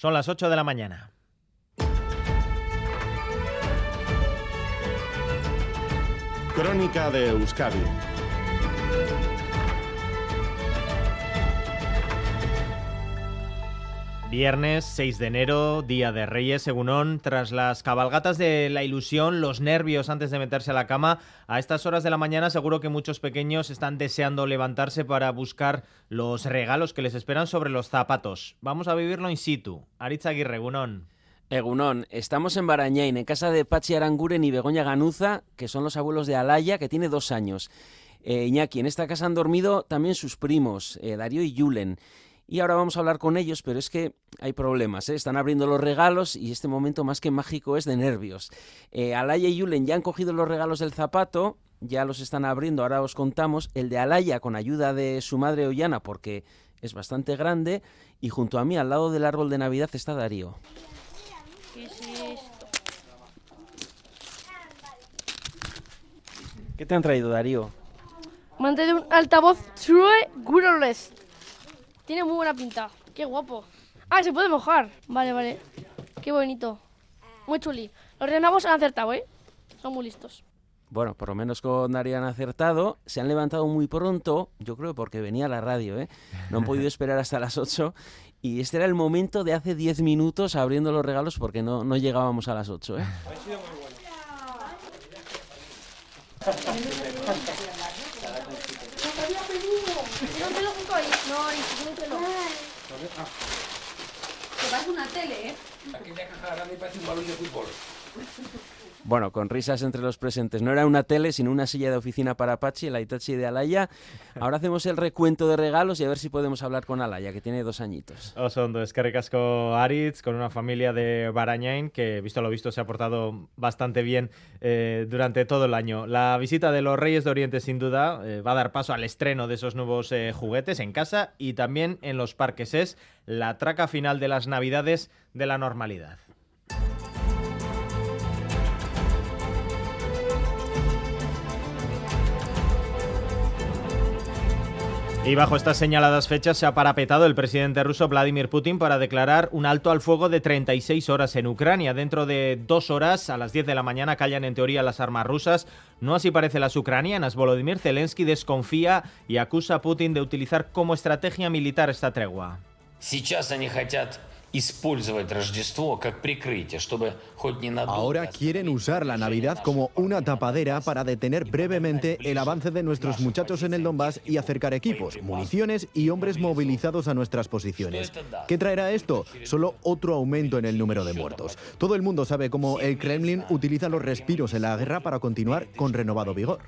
Son las 8 de la mañana. Crónica de Euskadi Viernes 6 de enero, Día de Reyes, según tras las cabalgatas de la ilusión, los nervios antes de meterse a la cama, a estas horas de la mañana seguro que muchos pequeños están deseando levantarse para buscar los regalos que les esperan sobre los zapatos. Vamos a vivirlo in situ. Aritz Aguirre, Egunon. Egunon, estamos en Barañain, en casa de Pachi Aranguren y Begoña Ganuza, que son los abuelos de Alaya, que tiene dos años. Eh, Iñaki, en esta casa han dormido también sus primos, eh, Darío y Yulen. Y ahora vamos a hablar con ellos, pero es que hay problemas. ¿eh? Están abriendo los regalos y este momento más que mágico es de nervios. Eh, Alaya y Yulen ya han cogido los regalos del zapato, ya los están abriendo, ahora os contamos. El de Alaya con ayuda de su madre Ollana porque es bastante grande. Y junto a mí, al lado del árbol de Navidad, está Darío. ¿Qué es esto? ¿Qué te han traído, Darío? Me han traído un altavoz True Wireless. Tiene muy buena pinta. Qué guapo. Ah, se puede mojar. Vale, vale. Qué bonito. Muy chuli. Los Reyes han acertado, ¿eh? Son muy listos. Bueno, por lo menos con Darío han acertado. Se han levantado muy pronto, yo creo porque venía la radio, ¿eh? No han podido esperar hasta las 8. Y este era el momento de hace 10 minutos abriendo los regalos porque no, no llegábamos a las 8, ¿eh? Póntelo junto ahí. No, ni póntelo. Que parece una tele, ¿eh? Aquella caja grande parece un balón de fútbol. Bueno, con risas entre los presentes. No era una tele, sino una silla de oficina para Pachi, el Itachi de Alaya. Ahora hacemos el recuento de regalos y a ver si podemos hablar con Alaya, que tiene dos añitos. Osondo, es que ricasco Aritz, con una familia de Barañain que, visto lo visto, se ha portado bastante bien eh, durante todo el año. La visita de los Reyes de Oriente, sin duda, eh, va a dar paso al estreno de esos nuevos eh, juguetes en casa y también en los parques. Es la traca final de las Navidades de la normalidad. Y bajo estas señaladas fechas se ha parapetado el presidente ruso Vladimir Putin para declarar un alto al fuego de 36 horas en Ucrania. Dentro de dos horas, a las 10 de la mañana, callan en teoría las armas rusas. No así parece las ucranianas. Volodymyr Zelensky desconfía y acusa a Putin de utilizar como estrategia militar esta tregua. Сейчас они хотят Ahora quieren usar la Navidad como una tapadera para detener brevemente el avance de nuestros muchachos en el Donbass y acercar equipos, municiones y hombres movilizados a nuestras posiciones. ¿Qué traerá esto? Solo otro aumento en el número de muertos. Todo el mundo sabe cómo el Kremlin utiliza los respiros en la guerra para continuar con renovado vigor.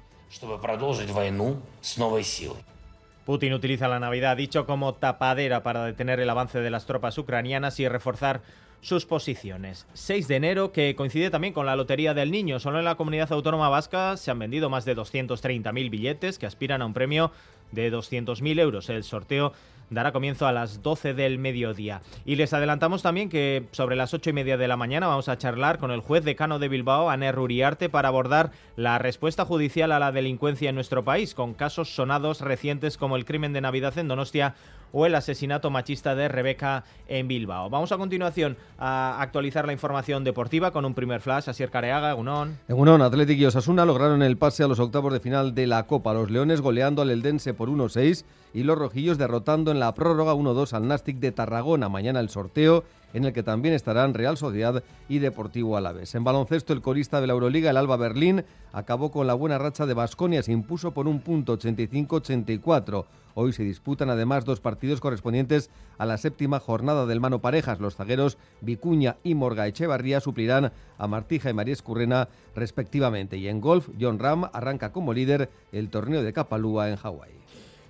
Putin utiliza la Navidad, dicho como tapadera, para detener el avance de las tropas ucranianas y reforzar sus posiciones. 6 de enero, que coincide también con la Lotería del Niño. Solo en la comunidad autónoma vasca se han vendido más de 230.000 billetes que aspiran a un premio de 200.000 euros. El sorteo dará comienzo a las 12 del mediodía. Y les adelantamos también que sobre las 8 y media de la mañana vamos a charlar con el juez decano de Bilbao, Aner Uriarte, para abordar la respuesta judicial a la delincuencia en nuestro país, con casos sonados recientes como el crimen de Navidad en Donostia o el asesinato machista de Rebeca en Bilbao. Vamos a continuación a actualizar la información deportiva con un primer flash. Asier Careaga, Gunón. Egunon, Athletic y Osasuna lograron el pase a los octavos de final de la Copa. Los Leones goleando al Eldense por 1-6 y los Rojillos derrotando en la prórroga 1-2 al Nastic de Tarragona. Mañana el sorteo en el que también estarán Real Sociedad y Deportivo Alavés. En baloncesto, el corista de la Euroliga, el Alba Berlín, acabó con la buena racha de Basconia, se impuso por un punto 85-84. Hoy se disputan además dos partidos correspondientes a la séptima jornada del mano parejas. Los zagueros Vicuña y Morga Echevarría suplirán a Martija y María Escurrena respectivamente. Y en golf, John Ram arranca como líder el torneo de Kapalua en Hawái.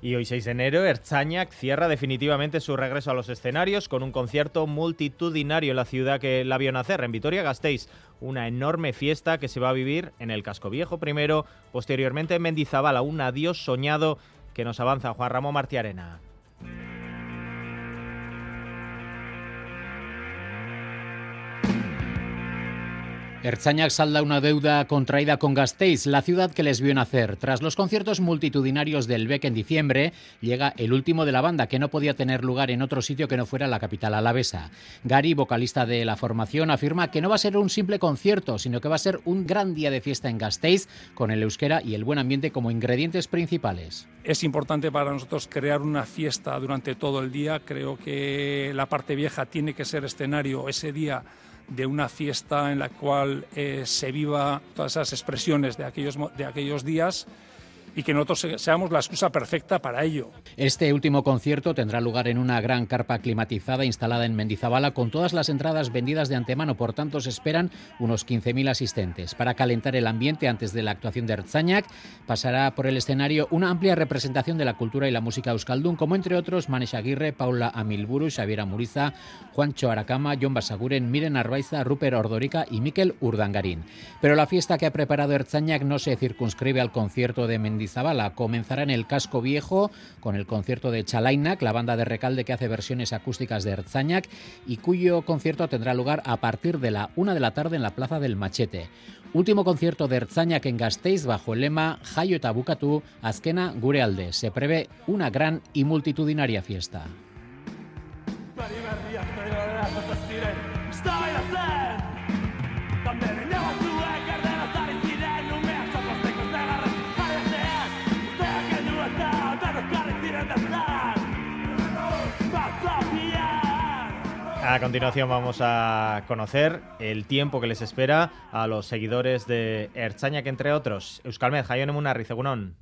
Y hoy 6 de enero, Erzañac cierra definitivamente su regreso a los escenarios con un concierto multitudinario en la ciudad que la vio nacer, en Vitoria-Gasteiz. Una enorme fiesta que se va a vivir en el Casco Viejo primero, posteriormente en Mendizabala, un adiós soñado que nos avanza Juan Ramón Martiarena. Erzañac salda una deuda contraída con Gasteiz, la ciudad que les vio nacer. Tras los conciertos multitudinarios del BEC en diciembre, llega el último de la banda, que no podía tener lugar en otro sitio que no fuera la capital alavesa. Gary, vocalista de la formación, afirma que no va a ser un simple concierto, sino que va a ser un gran día de fiesta en Gasteiz, con el euskera y el buen ambiente como ingredientes principales. Es importante para nosotros crear una fiesta durante todo el día. Creo que la parte vieja tiene que ser escenario ese día de una fiesta en la cual eh, se viva todas esas expresiones de aquellos, de aquellos días y que nosotros seamos la excusa perfecta para ello. Este último concierto tendrá lugar en una gran carpa climatizada instalada en Mendizabala con todas las entradas vendidas de antemano, por tanto se esperan unos 15.000 asistentes. Para calentar el ambiente antes de la actuación de Erzañac, pasará por el escenario una amplia representación de la cultura y la música euskaldun, como entre otros Manes Aguirre, Paula Amilburu, Xavier Muriza, Juancho Aracama, John Basaguren, Miren Arbaiza, Rupert Ordorica y Miquel Urdangarín. Pero la fiesta que ha preparado Erzañac no se circunscribe al concierto de Mendizabala Mendizabala. Comenzará en el Casco Viejo con el concierto de Chalainak, la banda de Recalde que hace versiones acústicas de Erzañac y cuyo concierto tendrá lugar a partir de la una de la tarde en la Plaza del Machete. Último concierto de Erzañac en Gasteiz bajo el lema Jaio eta bukatu, azkena. Se prevé una gran y multitudinaria fiesta. A continuación vamos a conocer el tiempo que les espera a los seguidores de Erzaña, que entre otros, Euskalmed, Jayon Emunarri, Zegunón.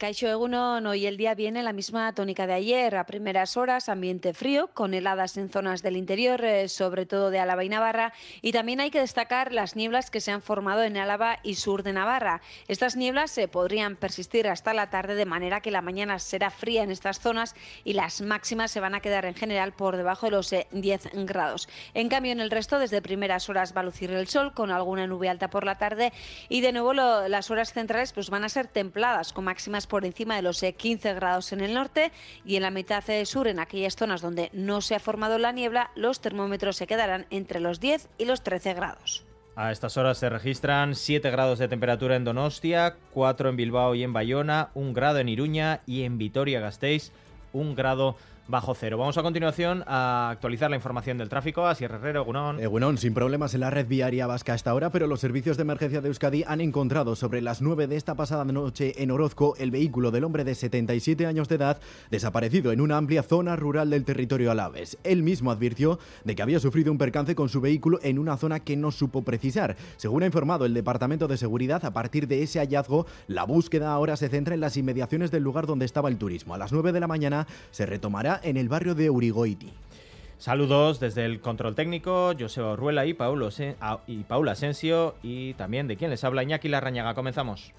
Caixo Egunon, hoy el día viene la misma tónica de ayer. A primeras horas, ambiente frío, con heladas en zonas del interior, eh, sobre todo de Álava y Navarra. Y también hay que destacar las nieblas que se han formado en Álava y sur de Navarra. Estas nieblas se podrían persistir hasta la tarde, de manera que la mañana será fría en estas zonas y las máximas se van a quedar en general por debajo de los 10 eh, grados. En cambio, en el resto, desde primeras horas va a lucir el sol, con alguna nube alta por la tarde. Y de nuevo, las horas centrales pues, van a ser templadas, con máximas por encima de los 15 eh, grados en el norte y en la mitad eh, sur, en aquellas zonas donde no se ha formado la niebla, los termómetros se quedarán entre los 10 y los 13 grados. A estas horas se registran 7 grados de temperatura en Donostia, 4 en Bilbao y en Bayona, 1 grado en Iruña y en Vitoria-Gasteiz, 1 grado bajo cero. Vamos a continuación a actualizar la información del tráfico. Así Herrero, Gunón. Eh, sin problemas en la red viaria vasca hasta ahora, pero los servicios de emergencia de Euskadi han encontrado sobre las 9 de esta pasada noche en Orozco el vehículo del hombre de 77 años de edad desaparecido en una amplia zona rural del territorio alaves. Él mismo advirtió de que había sufrido un percance con su vehículo en una zona que no supo precisar. Según ha informado el Departamento de Seguridad, a partir de ese hallazgo, la búsqueda ahora se centra en las inmediaciones del lugar donde estaba el turismo. A las 9 de la mañana se retomará en el barrio de Urigoiti. Saludos desde el control técnico, José Ruela y, y Paula Asensio y también de quien les habla Iñaki Larrañaga. Comenzamos.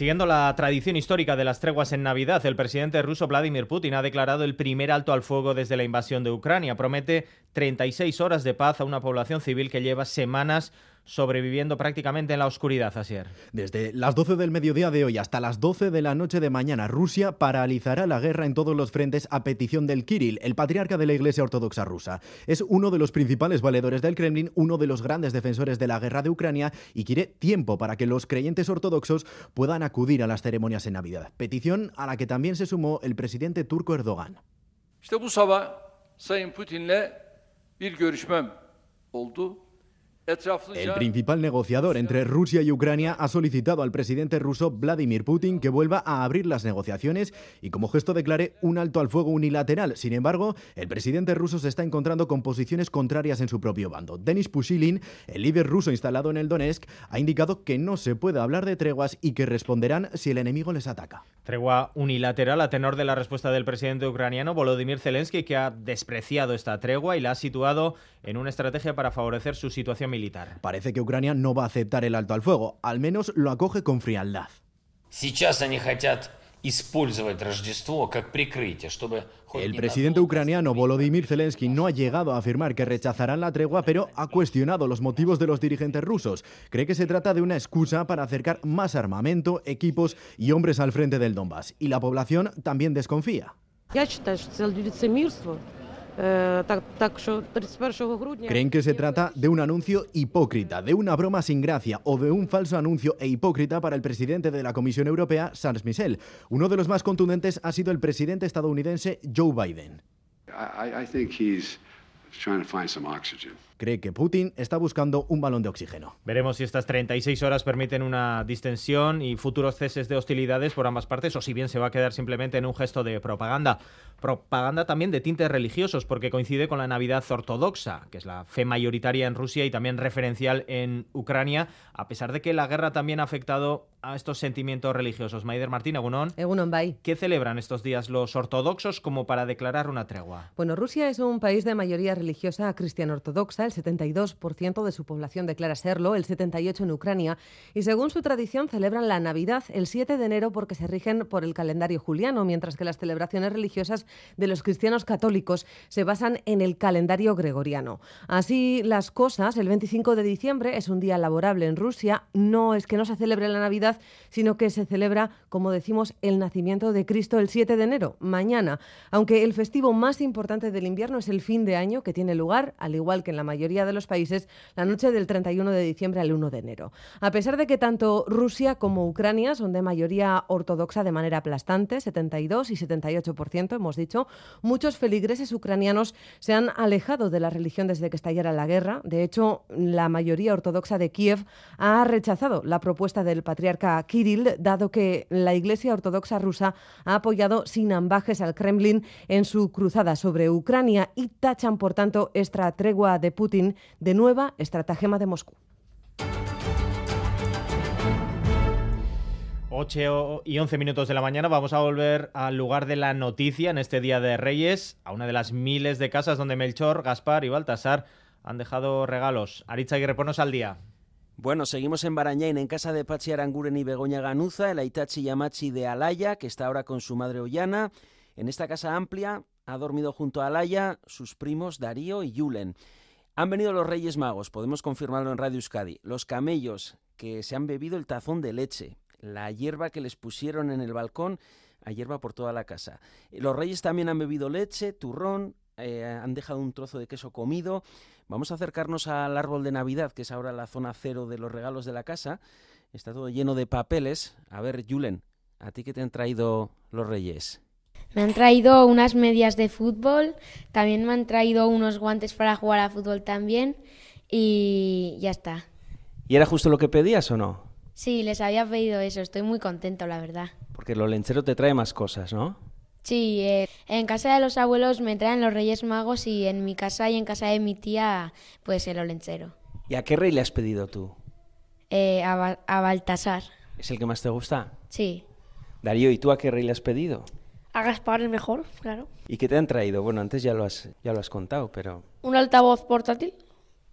Siguiendo la tradición histórica de las treguas en Navidad, el presidente ruso Vladimir Putin ha declarado el primer alto al fuego desde la invasión de Ucrania. Promete 36 horas de paz a una población civil que lleva semanas sobreviviendo prácticamente en la oscuridad, Asier. Desde las 12 del mediodía de hoy hasta las 12 de la noche de mañana, Rusia paralizará la guerra en todos los frentes a petición del Kirill, el patriarca de la Iglesia Ortodoxa rusa. Es uno de los principales valedores del Kremlin, uno de los grandes defensores de la guerra de Ucrania y quiere tiempo para que los creyentes ortodoxos puedan acudir a las ceremonias en Navidad. Petición a la que también se sumó el presidente turco Erdogan. El principal negociador entre Rusia y Ucrania ha solicitado al presidente ruso Vladimir Putin que vuelva a abrir las negociaciones y como gesto declare un alto al fuego unilateral. Sin embargo, el presidente ruso se está encontrando con posiciones contrarias en su propio bando. Denis Pushilin, el líder ruso instalado en el Donetsk, ha indicado que no se puede hablar de treguas y que responderán si el enemigo les ataca. Tregua unilateral a tenor de la respuesta del presidente ucraniano Volodymyr Zelensky, que ha despreciado esta tregua y la ha situado en una estrategia para favorecer su situación militar. Parece que Ucrania no va a aceptar el alto al fuego, al menos lo acoge con frialdad. El presidente ucraniano Volodymyr Zelensky no ha llegado a afirmar que rechazarán la tregua, pero ha cuestionado los motivos de los dirigentes rusos. Cree que se trata de una excusa para acercar más armamento, equipos y hombres al frente del Donbass. Y la población también desconfía. Creen que se trata de un anuncio hipócrita, de una broma sin gracia o de un falso anuncio e hipócrita para el presidente de la Comisión Europea, Charles Michel. Uno de los más contundentes ha sido el presidente estadounidense Joe Biden. Cree que Putin está buscando un balón de oxígeno. Veremos si estas 36 horas permiten una distensión y futuros ceses de hostilidades por ambas partes o si bien se va a quedar simplemente en un gesto de propaganda. Propaganda también de tintes religiosos porque coincide con la Navidad ortodoxa, que es la fe mayoritaria en Rusia y también referencial en Ucrania, a pesar de que la guerra también ha afectado a estos sentimientos religiosos. Maider Martín, Agunón. Egunon Bay. ¿Qué celebran estos días los ortodoxos como para declarar una tregua? Bueno, Rusia es un país de mayoría religiosa cristiana ortodoxa. El 72% de su población declara serlo, el 78% en Ucrania. Y según su tradición, celebran la Navidad el 7 de enero porque se rigen por el calendario juliano, mientras que las celebraciones religiosas de los cristianos católicos se basan en el calendario gregoriano. Así las cosas, el 25 de diciembre es un día laborable en Rusia. No es que no se celebre la Navidad, sino que se celebra, como decimos, el nacimiento de Cristo el 7 de enero, mañana. Aunque el festivo más importante del invierno es el fin de año, que tiene lugar, al igual que en la mayoría de los países, la noche del 31 de diciembre al 1 de enero. A pesar de que tanto Rusia como Ucrania son de mayoría ortodoxa de manera aplastante, 72 y 78%, hemos dicho, muchos feligreses ucranianos se han alejado de la religión desde que estallara la guerra. De hecho, la mayoría ortodoxa de Kiev ha rechazado la propuesta del patriarca Kirill, dado que la Iglesia Ortodoxa rusa ha apoyado sin ambajes al Kremlin en su cruzada sobre Ucrania y tachan, por tanto, esta tregua de Putin de nueva estratagema de Moscú. 8 y 11 minutos de la mañana vamos a volver al lugar de la noticia en este Día de Reyes, a una de las miles de casas donde Melchor, Gaspar y Baltasar han dejado regalos. Aritza y reponos al día. Bueno, seguimos en Barañain, en casa de Pachi Aranguren y Begoña Ganuza, el Aitachi Yamachi de Alaya, que está ahora con su madre Ollana. En esta casa amplia ha dormido junto a Alaya sus primos Darío y Yulen. Han venido los Reyes Magos, podemos confirmarlo en Radio Euskadi. Los camellos que se han bebido el tazón de leche, la hierba que les pusieron en el balcón, a hierba por toda la casa. Los Reyes también han bebido leche, turrón, eh, han dejado un trozo de queso comido. Vamos a acercarnos al árbol de Navidad, que es ahora la zona cero de los regalos de la casa. Está todo lleno de papeles. A ver, Julen, ¿a ti qué te han traído los Reyes? Me han traído unas medias de fútbol, también me han traído unos guantes para jugar a fútbol también y ya está. ¿Y era justo lo que pedías o no? Sí, les había pedido eso, estoy muy contento, la verdad. Porque lo lenchero te trae más cosas, ¿no? Sí, eh, en casa de los abuelos me traen los Reyes Magos y en mi casa y en casa de mi tía, pues el olenchero. ¿Y a qué rey le has pedido tú? Eh, a, Ba- a Baltasar, ¿Es el que más te gusta? sí. Darío, ¿y tú a qué rey le has pedido? A Gaspar el mejor, claro. ¿Y qué te han traído? Bueno, antes ya lo has, ya lo has contado, pero... Un altavoz portátil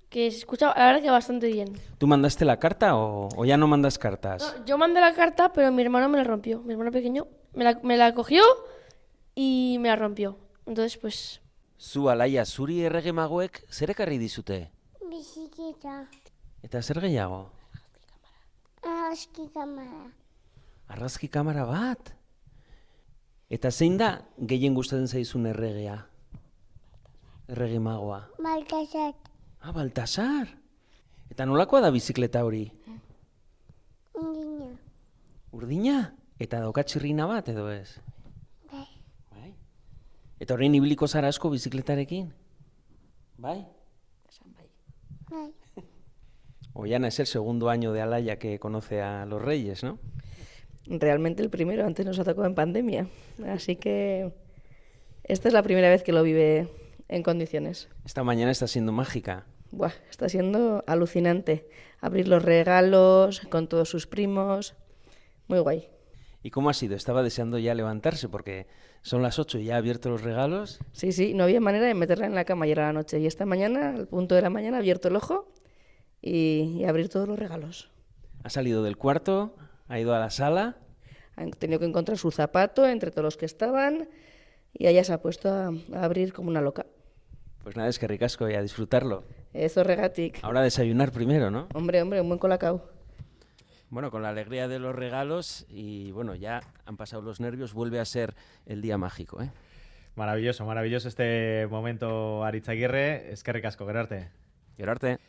que se escucha, la verdad que bastante bien. ¿Tú mandaste la carta o, o ya no mandas cartas? No, yo mandé la carta, pero mi hermano me la rompió. Mi hermano pequeño me la, me la cogió y me la rompió. Entonces, pues, Zu alaia, zuri errege magoek zer ekarri dizute? Bizikita, Eta zer gehiago? argazki kamara, Arrazki kamara bat? Eta zein da gehien gustatzen zaizun erregea? Errege magoa. Baltasar, Ah, Baltasar! Eta nolakoa da bizikleta hori? undina, Urdina? Eta dauka txirrina bat edo ez? bai, Bai. Eta orain ibiliko zara asko bizikletarekin? Bai? bai. Ollana es el segundo año de Alaya que conoce a los reyes, ¿no? Realmente el primero, antes nos ha tocado en pandemia. Así que esta es la primera vez que lo vive en condiciones. Esta mañana está siendo mágica. Buah, está siendo alucinante. Abrir los regalos con todos sus primos. Muy guay. ¿Y cómo ha sido? Estaba deseando ya levantarse porque son las 8 y ya ha abierto los regalos. Sí, sí, no había manera de meterla en la cama ayer a la noche. Y esta mañana, al punto de la mañana, ha abierto el ojo y, y abrir todos los regalos. Ha salido del cuarto, ha ido a la sala. Han tenido que encontrar su zapato entre todos los que estaban y ella se ha puesto a, a abrir como una loca. Pues nada, es que ricasco y a disfrutarlo. Eso regatic. Ahora desayunar primero, ¿no? Hombre, hombre, un buen colacao. Bueno, con la alegría de los regalos y bueno, ya han pasado los nervios, vuelve a ser el día mágico, ¿eh? Maravilloso, maravilloso este momento, Aritz Aguirre. Es que recasco, Gerarte. Gerarte.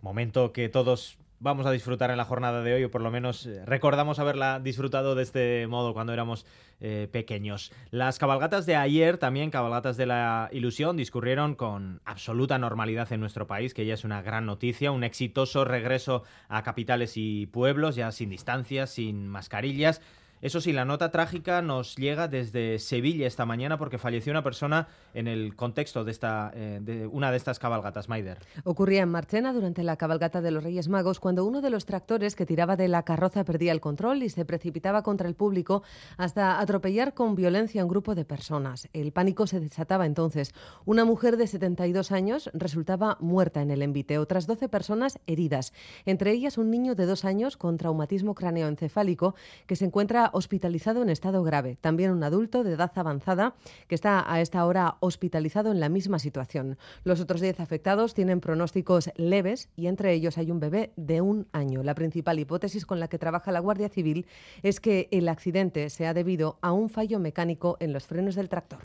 Momento que todos vamos a disfrutar en la jornada de hoy, o por lo menos eh, recordamos haberla disfrutado de este modo cuando éramos eh, pequeños. Las cabalgatas de ayer, también cabalgatas de la ilusión, discurrieron con absoluta normalidad en nuestro país, que ya es una gran noticia, un exitoso regreso a capitales y pueblos, ya sin distancias, sin mascarillas. Eso sí, la nota trágica nos llega desde Sevilla esta mañana porque falleció una persona en el contexto de, esta, eh, de una de estas cabalgatas, Maider. Ocurría en Marchena durante la cabalgata de los Reyes Magos cuando uno de los tractores que tiraba de la carroza perdía el control y se precipitaba contra el público hasta atropellar con violencia a un grupo de personas. El pánico se desataba entonces. Una mujer de 72 años resultaba muerta en el envite, otras 12 personas heridas, entre ellas un niño de dos años con traumatismo cráneoencefálico que se encuentra hospitalizado en estado grave. También un adulto de edad avanzada que está a esta hora hospitalizado en la misma situación. Los otros 10 afectados tienen pronósticos leves y entre ellos hay un bebé de un año. La principal hipótesis con la que trabaja la Guardia Civil es que el accidente se ha debido a un fallo mecánico en los frenos del tractor.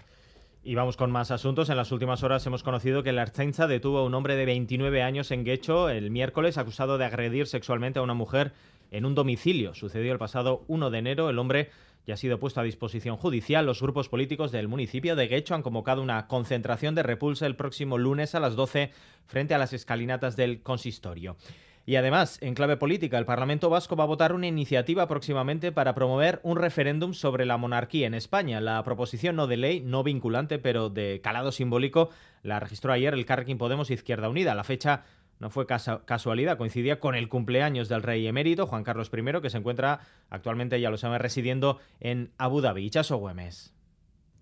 Y vamos con más asuntos. En las últimas horas hemos conocido que la Archenza detuvo a un hombre de 29 años en Guecho el miércoles acusado de agredir sexualmente a una mujer en un domicilio. Sucedió el pasado 1 de enero. El hombre ya ha sido puesto a disposición judicial. Los grupos políticos del municipio de Guecho han convocado una concentración de repulsa el próximo lunes a las 12 frente a las escalinatas del consistorio. Y además, en clave política, el Parlamento Vasco va a votar una iniciativa próximamente para promover un referéndum sobre la monarquía en España. La proposición no de ley, no vinculante, pero de calado simbólico, la registró ayer el Carrequín Podemos Izquierda Unida. La fecha no fue casualidad, coincidía con el cumpleaños del rey emérito, Juan Carlos I, que se encuentra actualmente, ya lo saben, residiendo en Abu Dhabi. Chaso Güemes.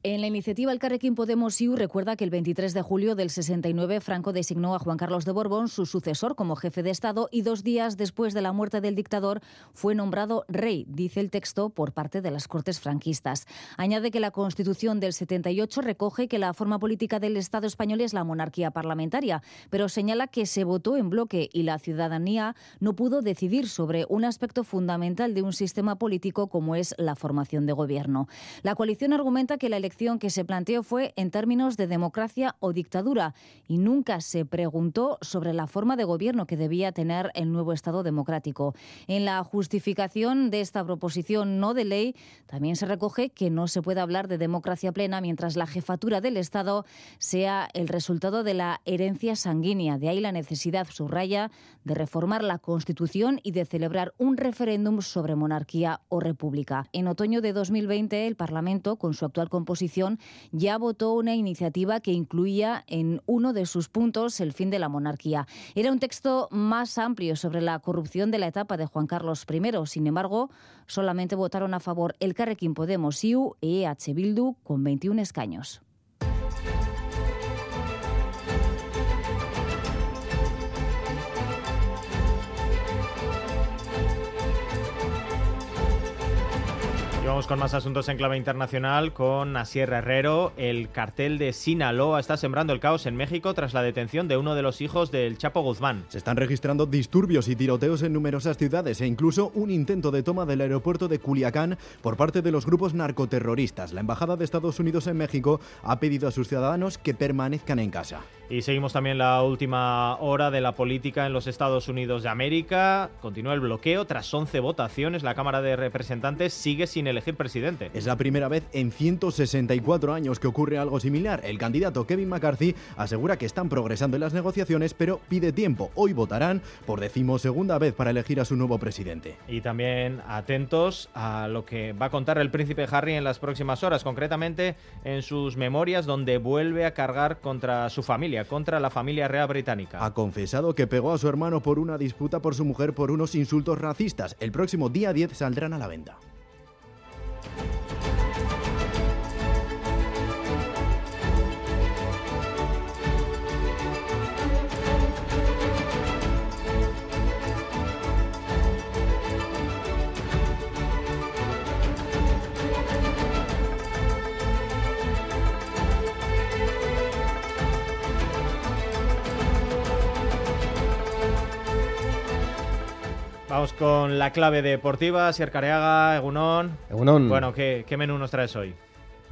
En la iniciativa El Carrequín Podemos IU recuerda que el 23 de julio del 69 Franco designó a Juan Carlos de Borbón su sucesor como jefe de Estado y dos días después de la muerte del dictador fue nombrado rey, dice el texto, por parte de las Cortes franquistas. Añade que la Constitución del 78 recoge que la forma política del Estado español es la monarquía parlamentaria, pero señala que se votó en bloque y la ciudadanía no pudo decidir sobre un aspecto fundamental de un sistema político como es la formación de gobierno. La coalición argumenta que la elección que se planteó fue en términos de democracia o dictadura y nunca se preguntó sobre la forma de gobierno que debía tener el nuevo Estado democrático. En la justificación de esta proposición no de ley también se recoge que no se puede hablar de democracia plena mientras la jefatura del Estado sea el resultado de la herencia sanguínea. De ahí la necesidad, subraya, de reformar la Constitución y de celebrar un referéndum sobre monarquía o república. En otoño de 2020, el Parlamento, con su actual composición, ya votó una iniciativa que incluía en uno de sus puntos el fin de la monarquía. Era un texto más amplio sobre la corrupción de la etapa de Juan Carlos I. Sin embargo, solamente votaron a favor el Carrequín Podemos IU y EH Bildu con 21 escaños. Vamos con más asuntos en clave internacional con Asier Herrero. El cartel de Sinaloa está sembrando el caos en México tras la detención de uno de los hijos del Chapo Guzmán. Se están registrando disturbios y tiroteos en numerosas ciudades e incluso un intento de toma del aeropuerto de Culiacán por parte de los grupos narcoterroristas. La Embajada de Estados Unidos en México ha pedido a sus ciudadanos que permanezcan en casa. Y seguimos también la última hora de la política en los Estados Unidos de América. Continúa el bloqueo. Tras 11 votaciones, la Cámara de Representantes sigue sin elegir presidente. Es la primera vez en 164 años que ocurre algo similar. El candidato Kevin McCarthy asegura que están progresando en las negociaciones, pero pide tiempo. Hoy votarán por decimosegunda vez para elegir a su nuevo presidente. Y también atentos a lo que va a contar el príncipe Harry en las próximas horas, concretamente en sus memorias donde vuelve a cargar contra su familia, contra la familia real británica. Ha confesado que pegó a su hermano por una disputa por su mujer por unos insultos racistas. El próximo día 10 saldrán a la venta. Thank you. Vamos con la clave deportiva, Sier Careaga, Egunon. Egunon. Bueno, ¿qué, ¿qué menú nos traes hoy?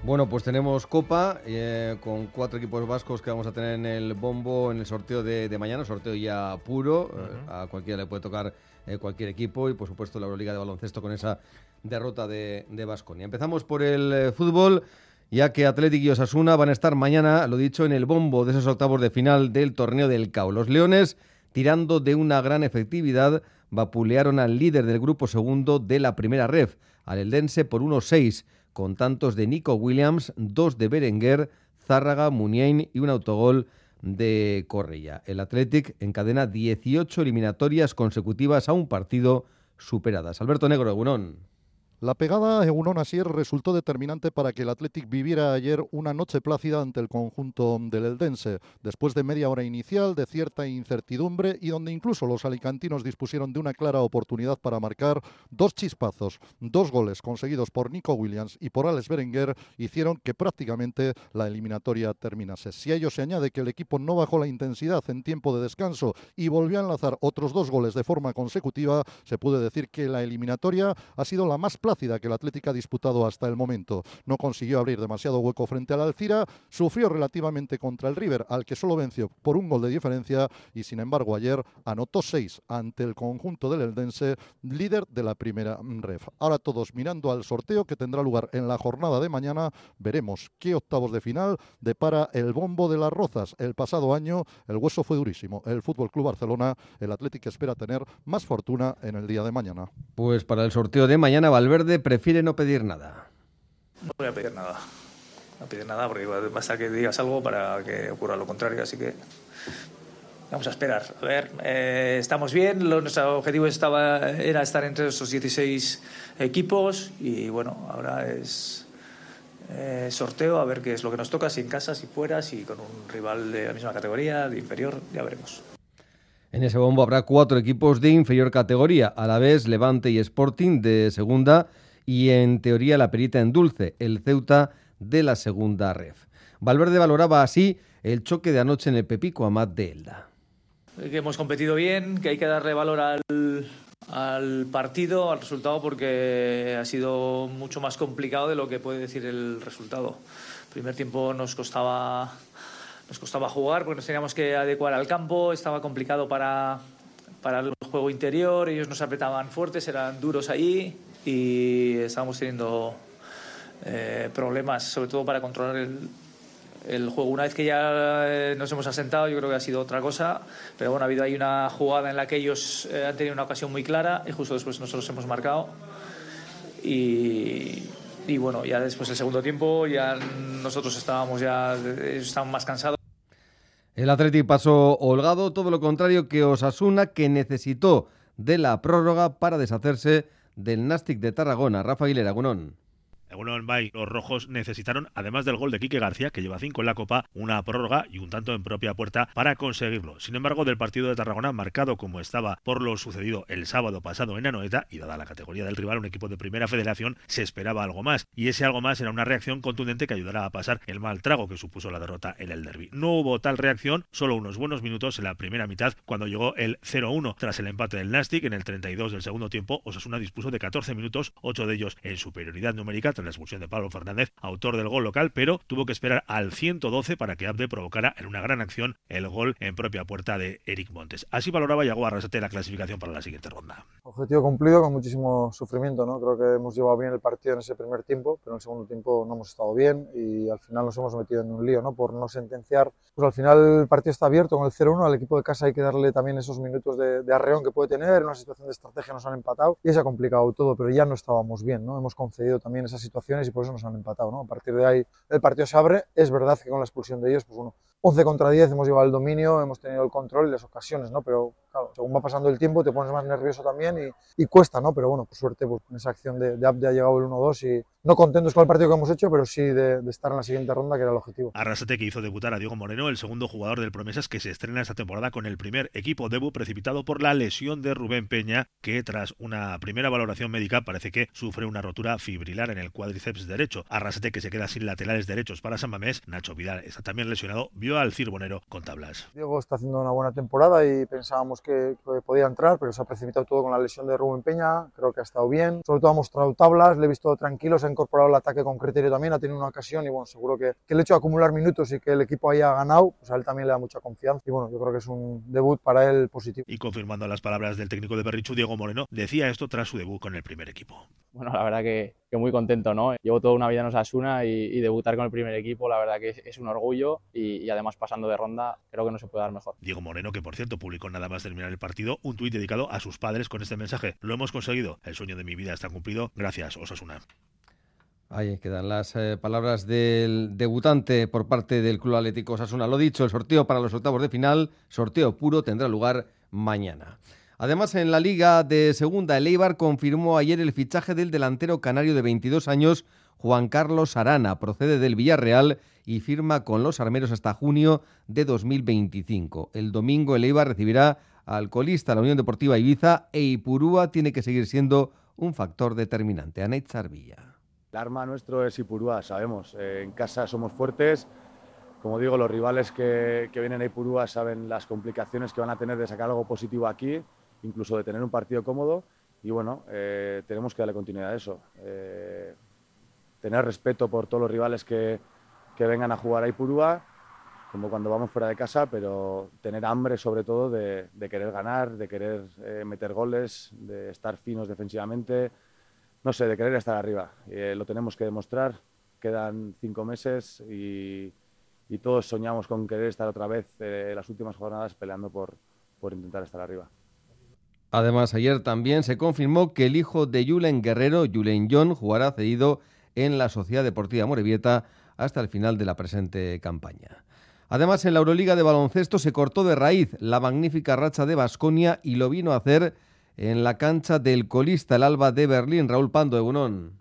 Bueno, pues tenemos Copa eh, con cuatro equipos vascos que vamos a tener en el bombo en el sorteo de, de mañana, sorteo ya puro. eh, a cualquiera le puede tocar eh, cualquier equipo y, por supuesto, la Euroliga de baloncesto con esa derrota de Basconia. Empezamos por el eh, fútbol, ya que Athletic y Osasuna van a estar mañana, lo dicho, en el bombo de esos octavos de final del torneo del CAO. Los Leones, tirando de una gran efectividad, vapulearon al líder del grupo segundo de la primera ref, al Eldense, por 1-6 con tantos de Nico Williams, dos de Berenguer, Zárraga, Muniain y un autogol de Correia. El Athletic encadena 18 eliminatorias consecutivas a un partido superadas. Alberto Negro, Egunón. La pegada Egunon Asier resultó determinante para que el Athletic viviera ayer una noche plácida ante el conjunto del Eldense, después de media hora inicial de cierta incertidumbre y donde incluso los alicantinos dispusieron de una clara oportunidad para marcar dos chispazos, dos goles conseguidos por Nico Williams y por Alex Berenguer hicieron que prácticamente la eliminatoria terminase. Si a ello se añade que el equipo no bajó la intensidad en tiempo de descanso y volvió a enlazar otros dos goles de forma consecutiva, se puede decir que la eliminatoria ha sido la más plácida que el Atlético ha disputado hasta el momento. No consiguió abrir demasiado hueco frente al Alcira, sufrió relativamente contra el River, al que solo venció por un gol de diferencia y sin embargo ayer anotó seis ante el conjunto del Eldense, líder de la primera ref. Ahora todos mirando al sorteo que tendrá lugar en la jornada de mañana, veremos qué octavos de final depara el bombo de las Rozas. El pasado año el hueso fue durísimo. El Fútbol Club Barcelona, el Atlético espera tener más fortuna en el día de mañana. Pues para el sorteo de mañana, Valverde prefiere no pedir nada. No voy a pedir nada. No pedir nada porque basta que digas algo para que ocurra lo contrario. Así que vamos a esperar. A ver, eh, estamos bien. Lo, nuestro objetivo estaba, era estar entre esos 16 equipos y bueno, ahora es eh, sorteo a ver qué es lo que nos toca, si en casa, si fuera, si con un rival de la misma categoría, de inferior, ya veremos. En ese bombo habrá cuatro equipos de inferior categoría, a la vez Levante y Sporting de segunda y en teoría la perita en dulce, el Ceuta de la segunda ref. Valverde valoraba así el choque de anoche en el Pepico Amat de Elda. Que hemos competido bien, que hay que darle valor al, al partido, al resultado, porque ha sido mucho más complicado de lo que puede decir el resultado. El primer tiempo nos costaba nos costaba jugar porque nos teníamos que adecuar al campo, estaba complicado para, para el juego interior, ellos nos apretaban fuertes, eran duros ahí y estábamos teniendo eh, problemas, sobre todo para controlar el, el, juego. Una vez que ya eh, nos hemos asentado, yo creo que ha sido otra cosa, pero bueno, ha habido ahí una jugada en la que ellos eh, han tenido una ocasión muy clara y justo después nosotros hemos marcado. Y, y bueno, ya después del segundo tiempo ya nosotros estábamos ya estábamos más cansados. El Athletic pasó holgado, todo lo contrario que Osasuna, que necesitó de la prórroga para deshacerse del Nastic de Tarragona. Rafa Aguilera. Egunon Bay, los rojos necesitaron, además del gol de Quique García, que lleva cinco en la Copa, una prórroga y un tanto en propia puerta para conseguirlo. Sin embargo, del partido de Tarragona, marcado como estaba por lo sucedido el sábado pasado en Anoeta, y dada la categoría del rival, un equipo de primera federación, se esperaba algo más. Y ese algo más era una reacción contundente que ayudará a pasar el mal trago que supuso la derrota en el derby. No hubo tal reacción, solo unos buenos minutos en la primera mitad, cuando llegó el 0-1 tras el empate del Nastic en el 32 del segundo tiempo. Osasuna dispuso de 14 minutos, 8 de ellos en superioridad numérica la expulsión de Pablo Fernández, autor del gol local, pero tuvo que esperar al 112 para que Abde provocara en una gran acción el gol en propia puerta de Eric Montes. Así valoraba Yago Arrasate la clasificación para la siguiente ronda. Objetivo cumplido con muchísimo sufrimiento, ¿no? Creo que hemos llevado bien el partido en ese primer tiempo, pero en el segundo tiempo no hemos estado bien y al final nos hemos metido en un lío, ¿no? Por no sentenciar. Pues al final el partido está abierto con el 0-1, al equipo de casa hay que darle también esos minutos de, de arreón que puede tener, una situación de estrategia nos han empatado y se ha complicado todo, pero ya no estábamos bien, ¿no? Hemos concedido también esas situaciones y por eso nos han empatado, ¿no? A partir de ahí el partido se abre, es verdad que con la expulsión de ellos, pues bueno, 11 contra 10 hemos llevado el dominio, hemos tenido el control y las ocasiones, ¿no? Pero claro, según va pasando el tiempo te pones más nervioso también y, y cuesta, ¿no? Pero bueno, por suerte, pues en esa acción de, de Abde ha llegado el 1-2 y no contentos con el partido que hemos hecho, pero sí de, de, estar en la siguiente ronda, que era el objetivo. Arrasate que hizo debutar a Diego Moreno, el segundo jugador del Promesas que se estrena esta temporada con el primer equipo debut precipitado por la lesión de Rubén Peña, que tras una primera valoración médica parece que sufre una rotura fibrilar en el cuádriceps derecho. Arrasate que se queda sin laterales derechos para San Mamés, Nacho Vidal está también lesionado, vio al Cirbonero con tablas. Diego está haciendo una buena temporada y pensábamos que, que podía entrar, pero se ha precipitado todo con la lesión de Rubén Peña. Creo que ha estado bien. Sobre todo ha mostrado tablas, le he visto tranquilo, se ha incorporado el ataque con criterio también, ha tenido una ocasión y bueno, seguro que, que el hecho de acumular minutos y que el equipo haya ganado, pues a él también le da mucha confianza. Y bueno, yo creo que es un debut para él positivo. Y confirmando las palabras del técnico de Berrichu, Diego Moreno, decía esto tras su debut con el primer equipo. Bueno, la verdad que, que muy contento, ¿no? Llevo toda una vida en Osasuna y, y debutar con el primer equipo, la verdad que es, es un orgullo y, y, además pasando de ronda, creo que no se puede dar mejor. Diego Moreno, que por cierto publicó nada más terminar el partido, un tuit dedicado a sus padres con este mensaje. Lo hemos conseguido, el sueño de mi vida está cumplido, gracias Osasuna. Ahí quedan las eh, palabras del debutante por parte del Club Atlético Osasuna. Lo dicho, el sorteo para los octavos de final, sorteo puro, tendrá lugar mañana. Además, en la Liga de Segunda, el Eibar confirmó ayer el fichaje del delantero canario de 22 años, Juan Carlos Arana. Procede del Villarreal y firma con los armeros hasta junio de 2025. El domingo, el Eibar recibirá al colista, la Unión Deportiva Ibiza, e Ipurúa tiene que seguir siendo un factor determinante. Anait Sarvilla. El arma nuestro es Ipurúa, sabemos. Eh, en casa somos fuertes. Como digo, los rivales que, que vienen a Ipurúa saben las complicaciones que van a tener de sacar algo positivo aquí incluso de tener un partido cómodo. Y bueno, eh, tenemos que darle continuidad a eso. Eh, tener respeto por todos los rivales que, que, vengan a jugar a Ipurúa, como cuando vamos fuera de casa, pero tener hambre sobre todo de, de querer ganar, de querer eh, meter goles, de estar finos defensivamente, no sé, de querer estar arriba. lo tenemos que demostrar. Quedan cinco meses y, y, todos soñamos con querer estar otra vez las últimas jornadas peleando por, por intentar estar arriba. Además, ayer también se confirmó que el hijo de Julen Guerrero, Julen John, jugará cedido en la Sociedad Deportiva Morevieta hasta el final de la presente campaña. Además, en la Euroliga de baloncesto se cortó de raíz la magnífica racha de Basconia y lo vino a hacer en la cancha del colista el Alba de Berlín, Raúl Pando de Unón.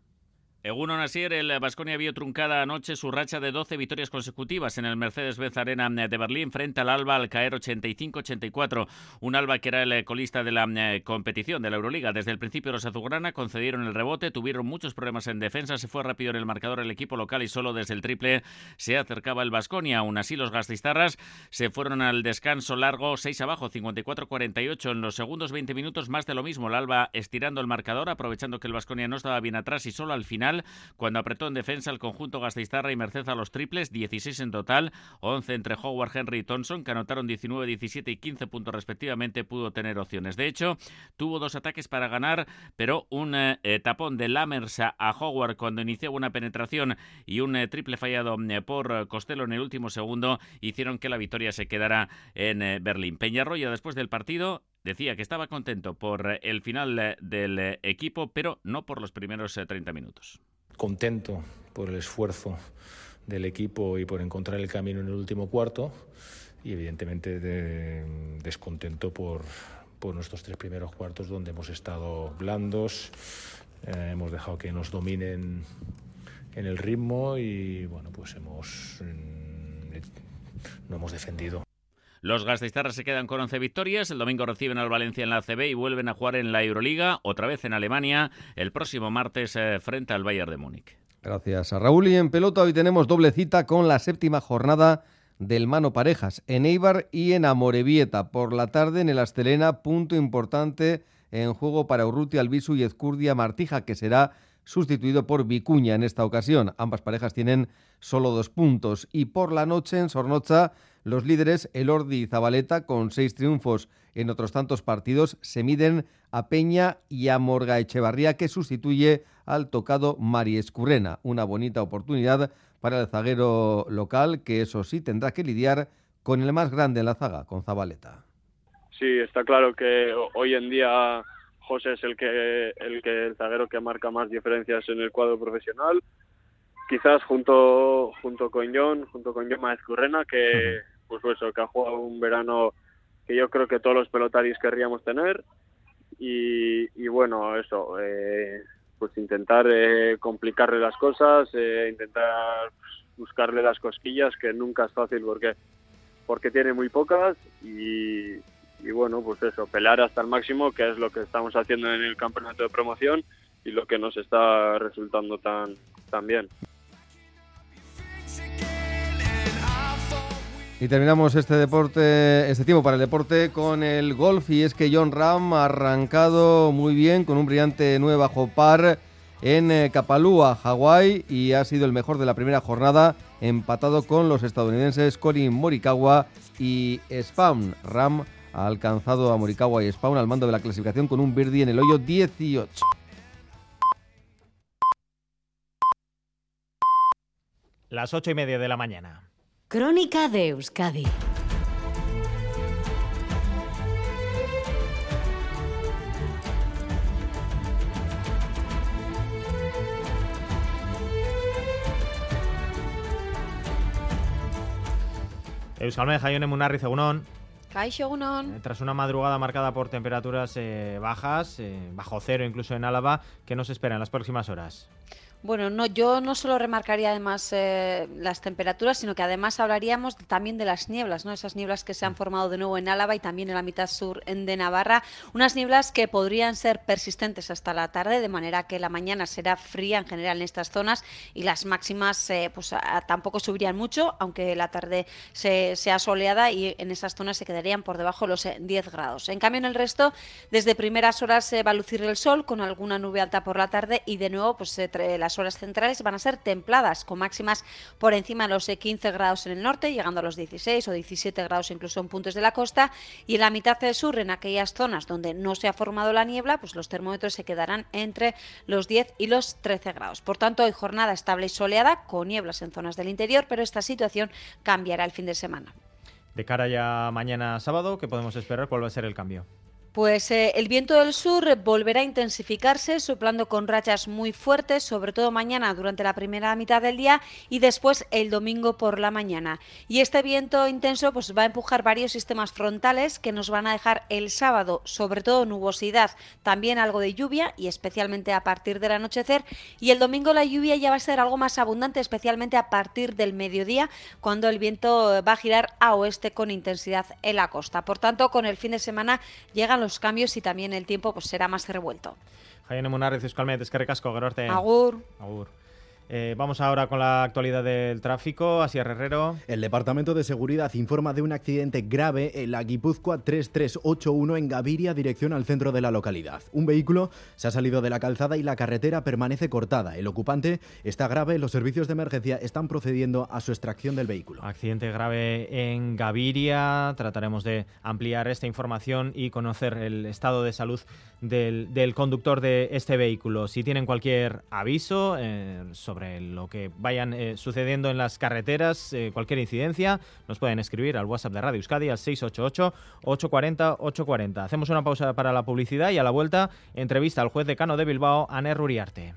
Eguno Nasier, el Vasconia vio truncada anoche su racha de 12 victorias consecutivas en el Mercedes-Benz Arena de Berlín frente al Alba al caer 85-84. Un Alba que era el colista de la eh, competición de la Euroliga. Desde el principio los azulgrana concedieron el rebote, tuvieron muchos problemas en defensa, se fue rápido en el marcador el equipo local y solo desde el triple se acercaba el Vasconia. Aún así los gastistarras se fueron al descanso largo 6 abajo, 54-48. En los segundos 20 minutos más de lo mismo. El Alba estirando el marcador, aprovechando que el Vasconia no estaba bien atrás y solo al final cuando apretó en defensa el conjunto Gasteiztarra y merced a los triples, 16 en total, 11 entre Howard, Henry y Thompson, que anotaron 19, 17 y 15 puntos respectivamente, pudo tener opciones. De hecho, tuvo dos ataques para ganar, pero un eh, tapón de Lammers a Howard cuando inició una penetración y un eh, triple fallado eh, por Costello en el último segundo hicieron que la victoria se quedara en eh, Berlín. Peñarroya, después del partido, decía que estaba contento por el final del equipo, pero no por los primeros 30 minutos. Contento por el esfuerzo del equipo y por encontrar el camino en el último cuarto y evidentemente de, descontento por, por nuestros tres primeros cuartos donde hemos estado blandos, eh, hemos dejado que nos dominen en el ritmo y bueno pues hemos no hemos defendido. Los gastistarras se quedan con 11 victorias. El domingo reciben al Valencia en la ACB y vuelven a jugar en la Euroliga, otra vez en Alemania, el próximo martes eh, frente al Bayern de Múnich. Gracias a Raúl. Y en pelota hoy tenemos doble cita con la séptima jornada del Mano Parejas, en Eibar y en Amorebieta. Por la tarde en el Astelena, punto importante en juego para Urrutia, Albisu y Ezcurdia Martija, que será sustituido por Vicuña en esta ocasión. Ambas parejas tienen solo dos puntos. Y por la noche en Sornocha, los líderes Elordi y Zabaleta, con seis triunfos en otros tantos partidos, se miden a Peña y a Morga Echevarría, que sustituye al tocado Mari Escurrena. Una bonita oportunidad para el zaguero local, que eso sí tendrá que lidiar con el más grande en la zaga, con Zabaleta. Sí, está claro que hoy en día José es el que el que el zaguero que marca más diferencias en el cuadro profesional. Quizás junto junto con John, junto con John Maezcurrena, que pues eso, que ha jugado un verano que yo creo que todos los pelotaris querríamos tener. Y, y bueno, eso, eh, pues intentar eh, complicarle las cosas, eh, intentar buscarle las cosquillas, que nunca es fácil porque porque tiene muy pocas y, y bueno, pues eso, pelear hasta el máximo, que es lo que estamos haciendo en el campeonato de promoción y lo que nos está resultando tan, tan bien. Y terminamos este deporte, este tiempo para el deporte con el golf y es que John Ram ha arrancado muy bien con un brillante 9 bajo par en eh, Kapalua, Hawái y ha sido el mejor de la primera jornada empatado con los estadounidenses Colin Morikawa y Spawn. Ram ha alcanzado a Morikawa y Spawn al mando de la clasificación con un birdie en el hoyo 18. Las ocho y media de la mañana. Crónica de Euskadi. Euskalme, Jaione Munarri. Eh, Tras una madrugada marcada por temperaturas eh, bajas, eh, bajo cero incluso en Álava, ¿qué nos espera en las próximas horas? Bueno, no, yo no solo remarcaría además eh, las temperaturas, sino que además hablaríamos también de las nieblas, ¿no? Esas nieblas que se han formado de nuevo en Álava y también en la mitad sur de Navarra. Unas nieblas que podrían ser persistentes hasta la tarde, de manera que la mañana será fría en general en estas zonas y las máximas eh, pues, a- tampoco subirían mucho, aunque la tarde se- sea soleada y en esas zonas se quedarían por debajo de los eh, 10 grados. En cambio, en el resto, desde primeras horas se va a lucir el sol con alguna nube alta por la tarde y de nuevo pues eh, tra- las horas centrales van a ser templadas con máximas por encima de los eh, 15 grados en el norte, llegando a los 16 o 17 grados incluso en puntos de la costa y en la mitad del sur, en aquellas zonas donde no se ha formado la niebla, pues los termómetros se quedarán entre los 10 y los 13 grados. Por tanto, hoy jornada estable y soleada con nieblas en zonas del interior, pero esta situación cambiará el fin de semana. De cara ya mañana sábado, ¿qué podemos esperar? ¿Cuál va a ser el cambio? Pues eh, el viento del sur volverá a intensificarse, soplando con rachas muy fuertes, sobre todo mañana durante la primera mitad del día y después el domingo por la mañana. Y este viento intenso pues, va a empujar varios sistemas frontales que nos van a dejar el sábado, sobre todo nubosidad, también algo de lluvia y especialmente a partir del anochecer. Y el domingo la lluvia ya va a ser algo más abundante, especialmente a partir del mediodía, cuando el viento va a girar a oeste con intensidad en la costa. Por tanto, con el fin de semana llegan los cambios y también el tiempo pues, será más revuelto. Jaione Munarri, Euskalmet, eskerrik asko, gero arte. Agur. Agur. Eh, vamos ahora con la actualidad del tráfico. Asier Herrero. El Departamento de Seguridad informa de un accidente grave en la Guipúzcoa 3381 en Gaviria, dirección al centro de la localidad. Un vehículo se ha salido de la calzada y la carretera permanece cortada. El ocupante está grave. Los servicios de emergencia están procediendo a su extracción del vehículo. Accidente grave en Gaviria. Trataremos de ampliar esta información y conocer el estado de salud del, del conductor de este vehículo. Si tienen cualquier aviso eh, sobre lo que vayan eh, sucediendo en las carreteras, eh, cualquier incidencia, nos pueden escribir al WhatsApp de Radio Euskadi al 688-840-840. Hacemos una pausa para la publicidad y a la vuelta entrevista al juez decano de Bilbao, Aner Ruriarte.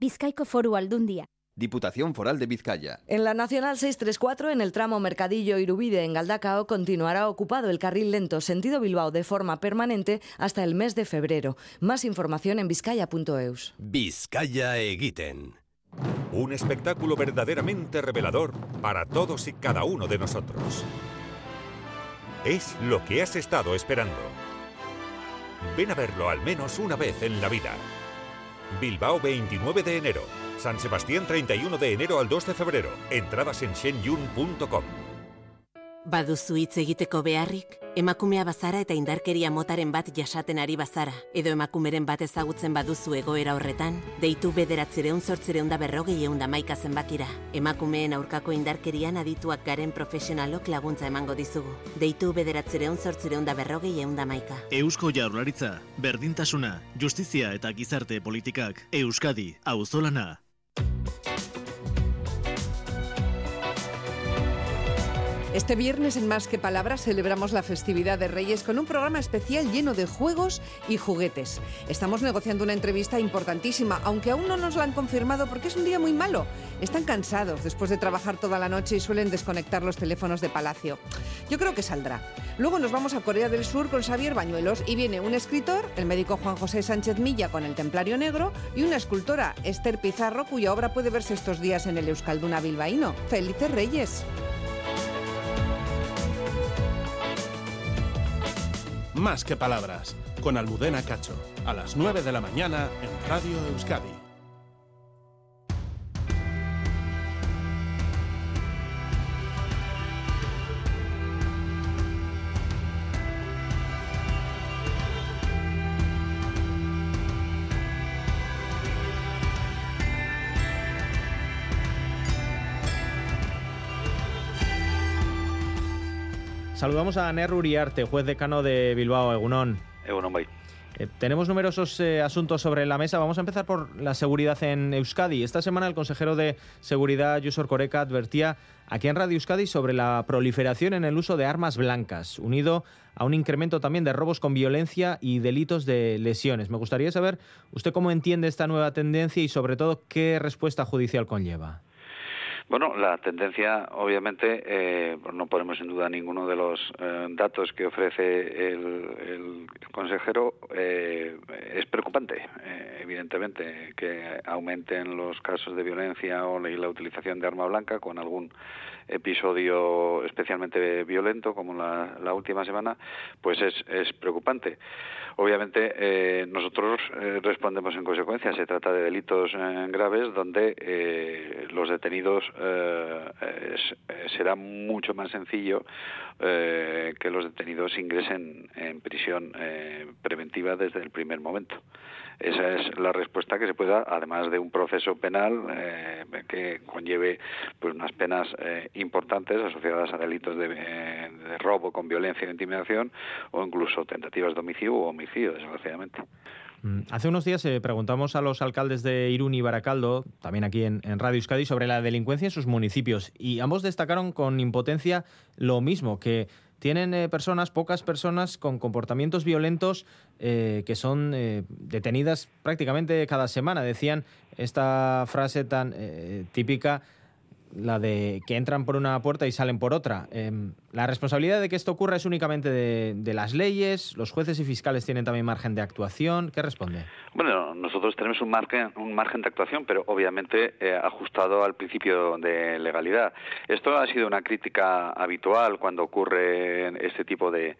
Bizkaiko foru aldundia. Diputación Foral de Vizcaya. En la Nacional 634, en el tramo Mercadillo-Irubide en Galdacao, continuará ocupado el carril lento sentido Bilbao de forma permanente hasta el mes de febrero. Más información en vizcaya.eus. Vizcaya Egiten. Un espectáculo verdaderamente revelador para todos y cada uno de nosotros. Es lo que has estado esperando. Ven a verlo al menos una vez en la vida. Bilbao 29 de enero. San Sebastián 31 de enero al 2 de febrero. Entradas en shenyun.com. Baduzu hitz egiteko beharrik? Emakumea bazara eta indarkeria motaren bat jasaten ari bazara. Edo emakumeren bat ezagutzen baduzu egoera horretan, deitu bederatzireun zortzireun da berrogei eun da maika zenbakira. Emakumeen aurkako indarkerian adituak garen profesionalok laguntza emango dizugu. Deitu bederatzireun zortzireun da berrogei eun da maika. Eusko Jaurlaritza, berdintasuna, justizia eta gizarte politikak, Euskadi, auzolana. Este viernes en Más que Palabras celebramos la festividad de Reyes con un programa especial lleno de juegos y juguetes. Estamos negociando una entrevista importantísima, aunque aún no nos la han confirmado porque es un día muy malo. Están cansados después de trabajar toda la noche y suelen desconectar los teléfonos de Palacio. Yo creo que saldrá. Luego nos vamos a Corea del Sur con Xavier Bañuelos y viene un escritor, el médico Juan José Sánchez Milla con El Templario Negro y una escultora, Esther Pizarro, cuya obra puede verse estos días en el Euskalduna Bilbaíno. ¡Felices Reyes! Más que palabras, con Almudena Cacho, a las 9 de la mañana en Radio Euskadi. Saludamos a Ner Uriarte, juez decano de Bilbao, Egunón. Egunon, bai. Eh, tenemos numerosos eh, asuntos sobre la mesa. Vamos a empezar por la seguridad en Euskadi. Esta semana el consejero de Seguridad, Yusor Coreca, advertía aquí en Radio Euskadi sobre la proliferación en el uso de armas blancas, unido a un incremento también de robos con violencia y delitos de lesiones. Me gustaría saber usted cómo entiende esta nueva tendencia y sobre todo qué respuesta judicial conlleva. Bueno, la tendencia, obviamente, eh, no ponemos en duda ninguno de los eh, datos que ofrece el, consejero, eh, es preocupante, eh, evidentemente, que aumenten los casos de violencia o la utilización de arma blanca con algún episodio especialmente violento como la, la última semana, pues es, es preocupante. Obviamente eh, nosotros eh, respondemos en consecuencia. Se trata de delitos eh, graves donde eh, los detenidos es- será mucho más sencillo que los detenidos ingresen en prisión preventiva desde el primer momento. Esa es la respuesta que se puede dar, además de un proceso penal eh, que conlleve pues unas penas eh, importantes asociadas a delitos de, eh, de robo con violencia e intimidación o incluso tentativas de homicidio o homicidio, desgraciadamente. Mm, Hace unos días eh, preguntamos a los alcaldes de Irún y Baracaldo, también aquí en Radio Euskadi, sobre la delincuencia en sus municipios. Y ambos destacaron con impotencia lo mismo, que tienen eh, personas, pocas personas con comportamientos violentos eh, que son eh, detenidas prácticamente cada semana. Decían esta frase tan eh, típica, la de que entran por una puerta y salen por otra. Em, la responsabilidad de que esto ocurra es únicamente de, de las leyes, los jueces y fiscales tienen también margen de actuación. ¿Qué responde? Bueno, nosotros tenemos un margen, un margen de actuación, pero obviamente eh, ajustado al principio de legalidad. Esto ha sido una crítica habitual cuando ocurre este tipo de,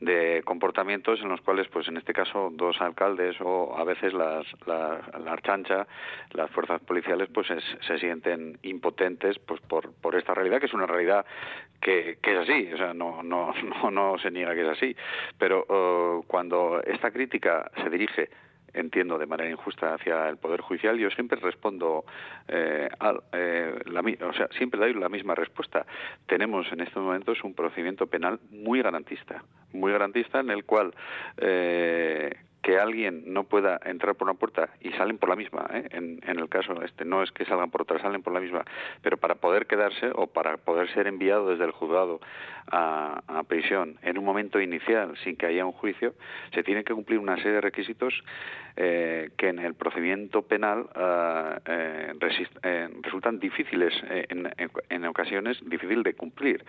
de comportamientos en los cuales, pues en este caso, dos alcaldes o a veces las, la, la archancha, las fuerzas policiales, pues es- se sienten impotentes pues por, por esta realidad, que es una realidad que, que es así, o sea, no, no, no, no se niega que es así. Pero eh, cuando esta crítica se dirige entiendo de manera injusta hacia el poder judicial yo siempre respondo eh, al- eh, la o sea siempre doy la misma respuesta. Tenemos en estos momentos un procedimiento penal muy garantista muy garantista en el cual eh, que alguien no pueda entrar por una puerta y salen por la misma, ¿eh? en, el caso este no es que salgan por otra, salen por la misma, pero para poder quedarse o para poder ser enviado desde el juzgado a, prisión en un momento inicial sin que haya un juicio, se tiene que cumplir una serie de requisitos eh, que en el procedimiento penal ah, eh, eh, resultan difíciles en, ocasiones difícil de cumplir.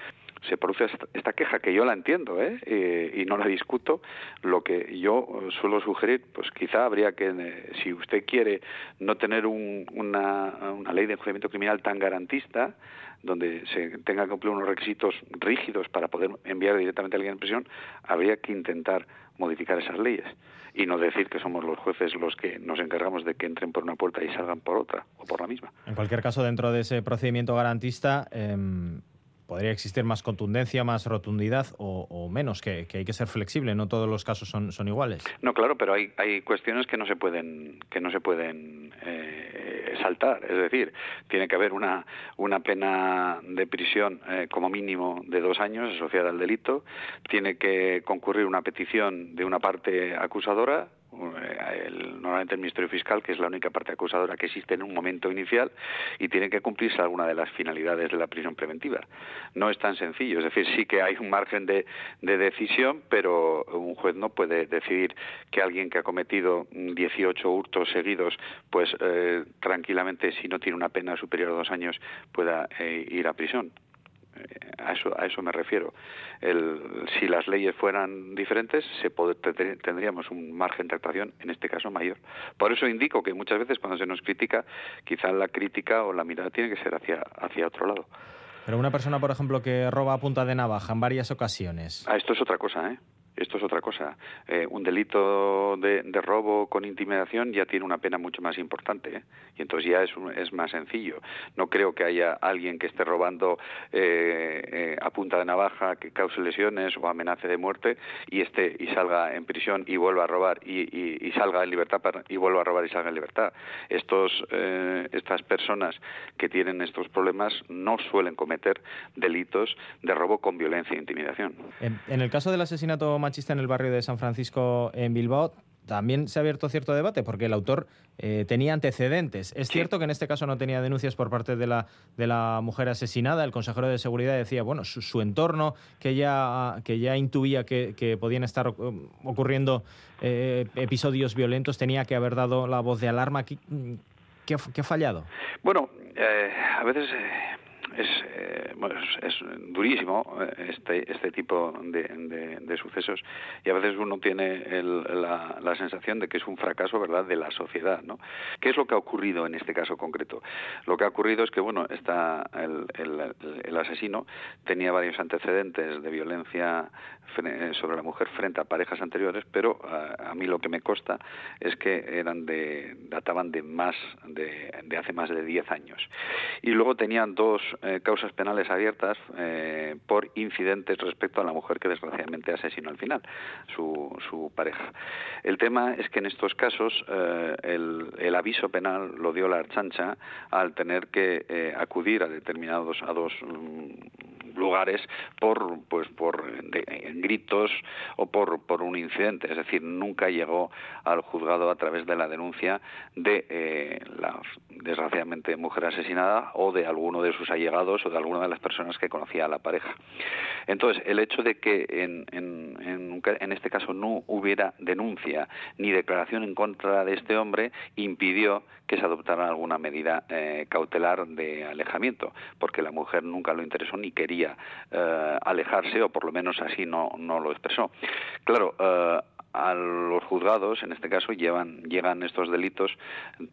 Se produce esta, esta queja que yo la entiendo y no la discuto. Lo que yo suelo sugerir, pues quizá habría que, eh, si usted quiere no tener un- una, una ley de enjuiciamiento criminal tan garantista, donde se tenga que cumplir unos requisitos rígidos para poder enviar directamente a alguien en prisión, habría que intentar modificar esas leyes y no decir que somos los jueces los que nos encargamos de que entren por una puerta y salgan por otra o por la misma. En cualquier caso, dentro de ese procedimiento garantista, em, podría existir más contundencia, más rotundidad o, o menos, que, hay que ser flexible. No todos los casos son, son iguales. No, claro, pero hay, hay cuestiones que no se pueden que no se pueden eh, saltar. Es decir, tiene que haber una una pena de prisión eh, como mínimo de dos años asociada al delito. Tiene que concurrir una petición de una parte acusadora. Eh, normalmente el Ministerio Fiscal, que es la única parte acusadora que existe en un momento inicial, y tiene que cumplirse alguna de las finalidades de la prisión preventiva. No es tan sencillo, es decir, sí que hay un margen de, de decisión, pero un juez no puede decidir que alguien que ha cometido mm, 18 hurtos seguidos, pues eh, tranquilamente, si no tiene una pena superior a dos años, pueda eh, ir a prisión. A eso, a eso me refiero. El, si las leyes fueran diferentes, se pod- tendr- tendríamos un margen de actuación, en este caso mayor. Por eso indico que muchas veces cuando se nos critica, quizá la crítica o la mirada tiene que ser hacia, hacia otro lado. Pero una persona, por ejemplo, que roba a punta de navaja en varias ocasiones. Ah, esto es otra cosa, ¿eh? Esto es otra cosa. Eh, un delito de, robo con intimidación ya tiene una pena mucho más importante ¿eh? y entonces ya es, es más sencillo. No creo que haya alguien que esté robando eh, a punta de navaja que cause lesiones o amenace de muerte y esté y salga en prisión y vuelva a robar y, salga en libertad y vuelva a robar y salga en libertad. Estos estas personas que tienen estos problemas no suelen cometer delitos de robo con violencia e intimidación. En, el caso del asesinato machista en el barrio de San Francisco en Bilbao, también se ha abierto cierto debate porque el autor eh, tenía antecedentes. Es cierto que en este caso no tenía denuncias por parte de la, de la mujer asesinada. El consejero de seguridad decía, bueno, su, entorno que ya, que ya intuía que, podían estar um, ocurriendo eh, episodios violentos tenía que haber dado la voz de alarma. ¿Qué, qué, ha fallado? Bueno, eh, a veces es, eh, bueno, es, durísimo eh, este, este tipo de, de, sucesos y a veces uno tiene la, la, sensación de que es un fracaso verdad de la sociedad ¿no? ¿qué es lo que ha ocurrido en este caso concreto? lo que ha ocurrido es que bueno está el, el, el asesino tenía varios antecedentes de violencia sobre la mujer frente a parejas anteriores pero a, mí lo que me consta es que eran de databan de más de, de hace más de 10 años y luego tenían dos eh, causas penales abiertas eh, por incidentes respecto a la mujer que desgraciadamente asesinó al final, su, su pareja. El tema es que en estos casos eh, el, aviso penal lo dio la archancha al tener que acudir a determinados a dos mm, lugares por pues por gritos o por por un incidente es decir nunca llegó al juzgado a través de la denuncia de la desgraciadamente mujer asesinada o de alguno de sus allegados o de alguna de las personas que conocía a la pareja. Entonces, el hecho de que en, en, en, este caso no hubiera denuncia ni declaración en contra de este hombre impidió que se adoptara alguna medida eh, cautelar de alejamiento, porque la mujer nunca lo interesó ni quería eh, alejarse, o por lo menos así no, lo expresó. Claro, eh, a los juzgados, en este caso, llevan, llegan estos delitos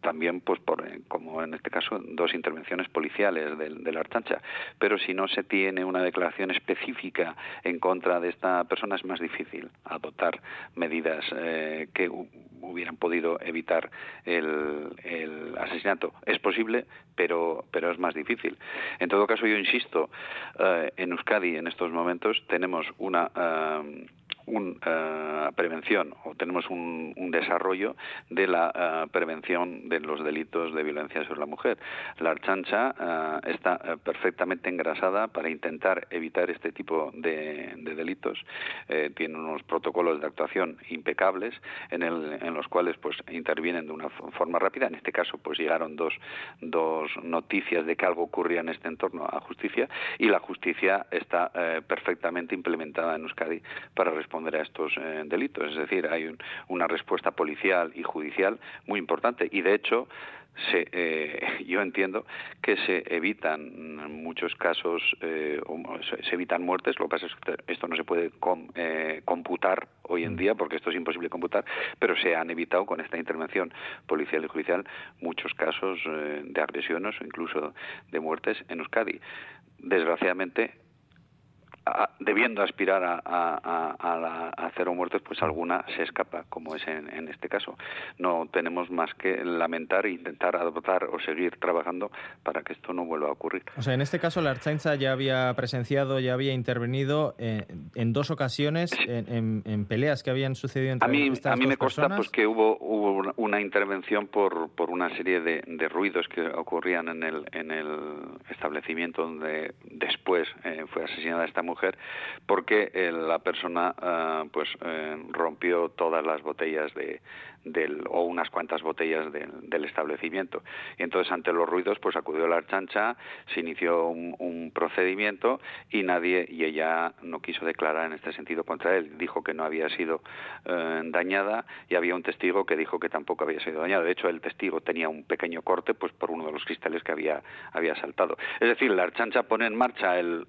también, pues por, eh, como en este caso, dos intervenciones policiales de, de, la Archancha. Pero si no se tiene una declaración específica en contra de esta persona, es más difícil adoptar medidas eh, que hubieran podido evitar el, el, asesinato. Es posible, pero, pero es más difícil. En todo caso, yo insisto, eh, en Euskadi en estos momentos tenemos una una prevención o tenemos un, desarrollo de la eh, prevención de los delitos de violencia sobre la mujer. La Archancha eh, está eh, perfectamente engrasada para intentar evitar este tipo de, delitos. tiene unos protocolos de actuación impecables en, el, en los cuales pues intervienen de una forma rápida. En este caso pues llegaron dos, dos noticias de que algo ocurría en este entorno a justicia y la justicia está perfectamente implementada en Euskadi para responder a estos delitos. Es decir, hay una respuesta policial y judicial muy importante y de hecho se, eh, yo entiendo que se evitan muchos casos, eh, se, evitan muertes, lo que pasa es que esto no se puede eh, computar hoy en mm. día, porque esto es imposible computar, pero se han evitado con esta intervención policial y judicial muchos casos de agresiones o incluso de muertes en Euskadi. Desgraciadamente, debiendo aspirar a, a, cero muertes, pues alguna se escapa, como es en, este caso. No tenemos más que lamentar e intentar adoptar o seguir trabajando para que esto no vuelva a ocurrir. O sea, en este caso la Archainza ya había presenciado, ya había intervenido eh, en dos ocasiones en, peleas que habían sucedido entre a mí, estas A mí me consta pues, que hubo, hubo una intervención por, por una serie de, de ruidos que ocurrían en el, en el establecimiento donde después eh, fue asesinada esta mujer mujer porque eh, la persona eh, pues eh, rompió todas las botellas de, del, o unas cuantas botellas del establecimiento. Y entonces, ante los ruidos, pues acudió la archancha, se inició un, procedimiento y nadie, y ella no quiso declarar en este sentido contra él. Dijo que no había sido eh, dañada y había un testigo que dijo que tampoco había sido dañado. De hecho, el testigo tenía un pequeño corte pues por uno de los cristales que había, había saltado. Es decir, la archancha pone en marcha el,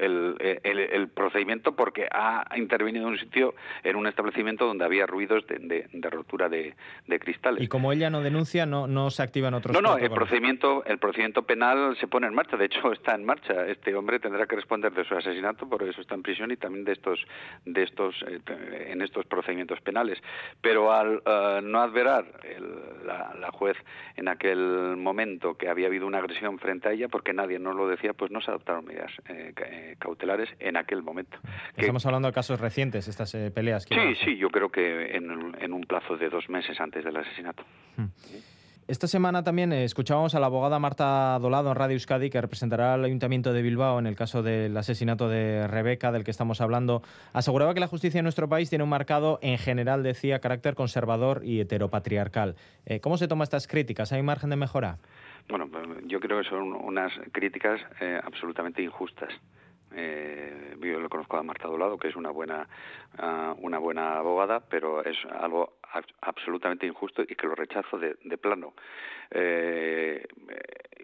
procedimiento porque ha intervenido en un sitio, en un establecimiento donde había ruidos de, de rotura de, de cristales. Y como ella no denuncia, no, no se activan otros No, no, el procedimiento, el procedimiento penal se pone en marcha, de hecho está en marcha. Este hombre tendrá que responder de su asesinato, por eso está en prisión y también de estos, de estos, eh, en estos procedimientos penales. Pero al eh, no adverar el- la, la juez en aquel momento que había habido una agresión frente a ella, porque nadie nos lo decía, pues no se adoptaron medidas eh, eh, cautelares en aquel momento. Que- Estamos hablando de casos recientes, estas eh, peleas. que sí, sí, yo creo que en, en un plazo de dos meses antes del asesinato. Esta semana también eh, escuchábamos a la abogada Marta Dolado en Radio Euskadi, que representará al Ayuntamiento de Bilbao en el caso del asesinato de Rebeca, del que estamos hablando. Aseguraba que la justicia en nuestro país tiene un marcado, en general, decía, carácter conservador y heteropatriarcal. Eh, ¿Cómo se toman estas críticas? ¿Hay margen de mejora? Bueno, pues, yo creo que son unas críticas eh, absolutamente injustas. Eh, yo le conozco a Marta Dolado, que es una buena, ah, una buena abogada, pero es algo absolutamente injusto y que lo rechazo de, de plano. Eh,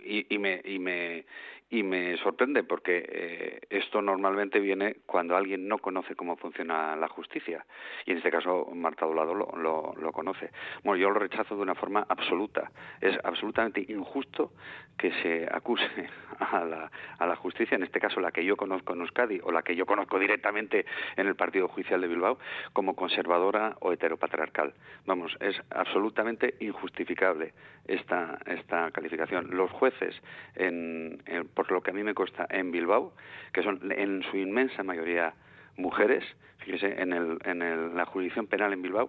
y, y me, y, me, y me sorprende porque eh, esto normalmente viene cuando alguien no conoce cómo funciona la justicia. Y en este caso Marta Dolado lo, lo, conoce. Bueno, yo lo rechazo de una forma absoluta. Es absolutamente injusto que se acuse a la, a la justicia, en este caso la que yo conozco en Euskadi o la que yo conozco directamente en el Partido Judicial de Bilbao, como conservadora o heteropatriarcal. Vamos, es absolutamente injustificable esta, esta calificación. Los jueces, en- por lo que a mí me consta, en Bilbao, que son en su inmensa mayoría mujeres, fíjese, en, el, en el- la jurisdicción penal en Bilbao,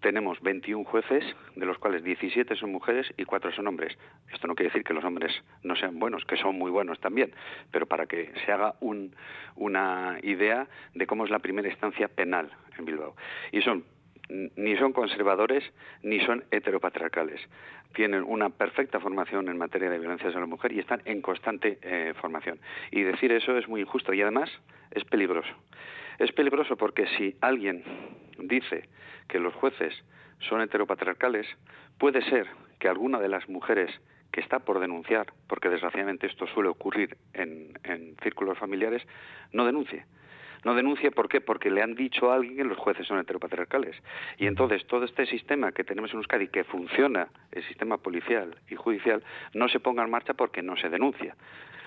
tenemos 21 jueces, de los cuales 17 son mujeres y 4 son hombres. Esto no quiere decir que los hombres no sean buenos, que son muy buenos también, pero para que se haga un- una idea de cómo es la primera instancia penal en Bilbao. Y son ni son conservadores ni son heteropatriarcales. Tienen una perfecta formación en materia de violencia sobre la mujer y están en constante eh, formación. Y decir eso es muy injusto y además es peligroso. Es peligroso porque si alguien dice que los jueces son heteropatriarcales, puede ser que alguna de las mujeres que está por denunciar, porque desgraciadamente esto suele ocurrir en círculos familiares, no denuncie. No denuncie, ¿por qué? Porque le han dicho a alguien que los jueces son heteropatriarcales. Y entonces todo este sistema que tenemos en Euskadi, que funciona, el sistema policial y judicial, no se ponga en marcha porque no se denuncia.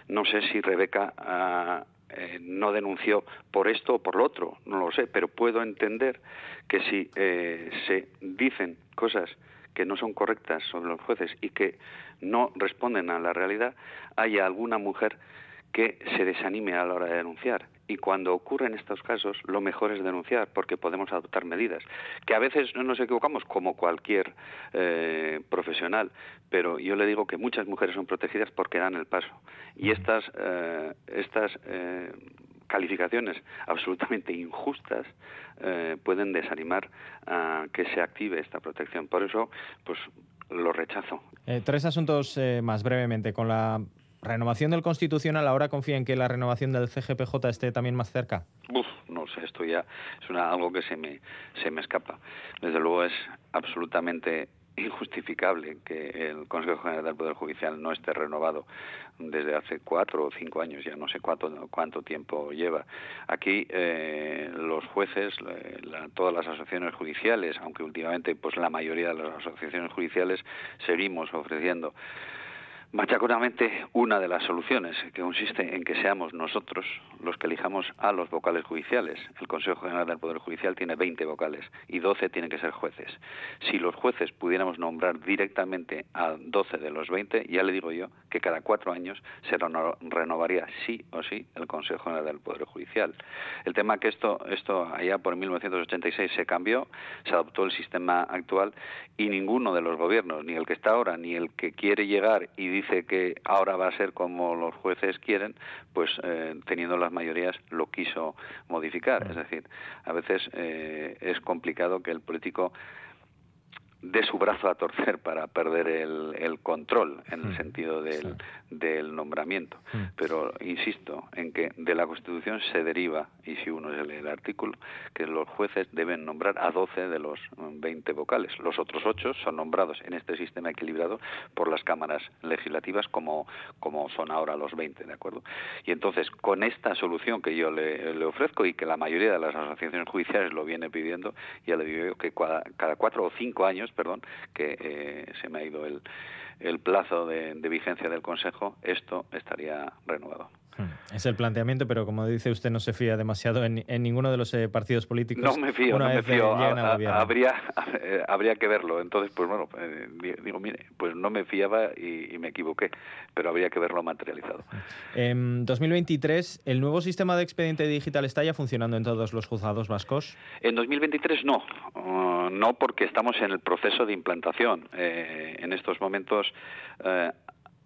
No sé si Rebeca ah, eh, no denunció por esto o por lo otro, no lo sé, pero puedo entender que si eh, se dicen cosas que no son correctas sobre los jueces y que no responden a la realidad, haya alguna mujer que se desanime a la hora de denunciar. Y cuando ocurren estos casos, lo mejor es denunciar, porque podemos adoptar medidas. Que a veces no nos equivocamos, como cualquier eh, profesional, pero yo le digo que muchas mujeres son protegidas porque dan el paso. Y estas, eh, estas eh, calificaciones absolutamente injustas eh, pueden desanimar a que se active esta protección. Por eso, pues lo rechazo. Eh, tres asuntos eh, más brevemente. Con la renovación del Constitucional, ¿ahora confía en que la renovación del CGPJ esté también más cerca? Uf, no sé, esto ya es una, algo que se me, se me escapa. Desde luego es absolutamente injustificable que el Consejo General del Poder Judicial no esté renovado desde hace cuatro o cinco años, ya no sé cuánto, cuánto tiempo lleva. Aquí eh, los jueces, eh, la- todas las asociaciones judiciales, aunque últimamente pues la mayoría de las asociaciones judiciales seguimos ofreciendo machaconamente una de las soluciones, que consiste en que seamos nosotros los que elijamos a los vocales judiciales. El Consejo General del Poder Judicial tiene 20 vocales y 12 tienen que ser jueces. Si los jueces pudiéramos nombrar directamente a 12 de los 20, ya le digo yo que cada cuatro años se reno- renovaría sí o sí el Consejo General del Poder Judicial. El tema que esto, esto allá por 1986 se cambió, se adoptó el sistema actual y ninguno de los gobiernos, ni el que está ahora, ni el que quiere llegar y dice que ahora va a ser como los jueces quieren, pues eh, teniendo las mayorías lo quiso modificar. Es decir, a veces eh, es complicado que el político dé su brazo a torcer para perder el, el control en el sentido del, del nombramiento. Pero insisto en que de la Constitución se deriva, y si uno se lee el artículo, que los jueces deben nombrar a 12 de los mm, 20 vocales. Los otros 8 son nombrados en este sistema equilibrado por las cámaras legislativas como, como son ahora los 20, ¿de acuerdo? Y entonces, con esta solución que yo le, le ofrezco y que la mayoría de las asociaciones judiciales lo viene pidiendo, ya le digo que cada, cada cuatro o cinco años perdón, que eh, se me ha ido el, el plazo de, de vigencia del Consejo, esto estaría renovado. Hmm. Es el planteamiento, pero como dice usted, no se fía demasiado en, en ninguno de los eh, partidos políticos. No me fío, una no me fío. habría, eh, habría que verlo. Entonces, pues bueno, eh, di- digo, mire, pues no me fiaba y, y me equivoqué, pero habría que verlo materializado. En 2023, ¿el nuevo sistema de expediente digital está ya funcionando en todos los juzgados vascos? En 2023 no, Uh, no porque estamos en el proceso de implantación. Eh, en estos momentos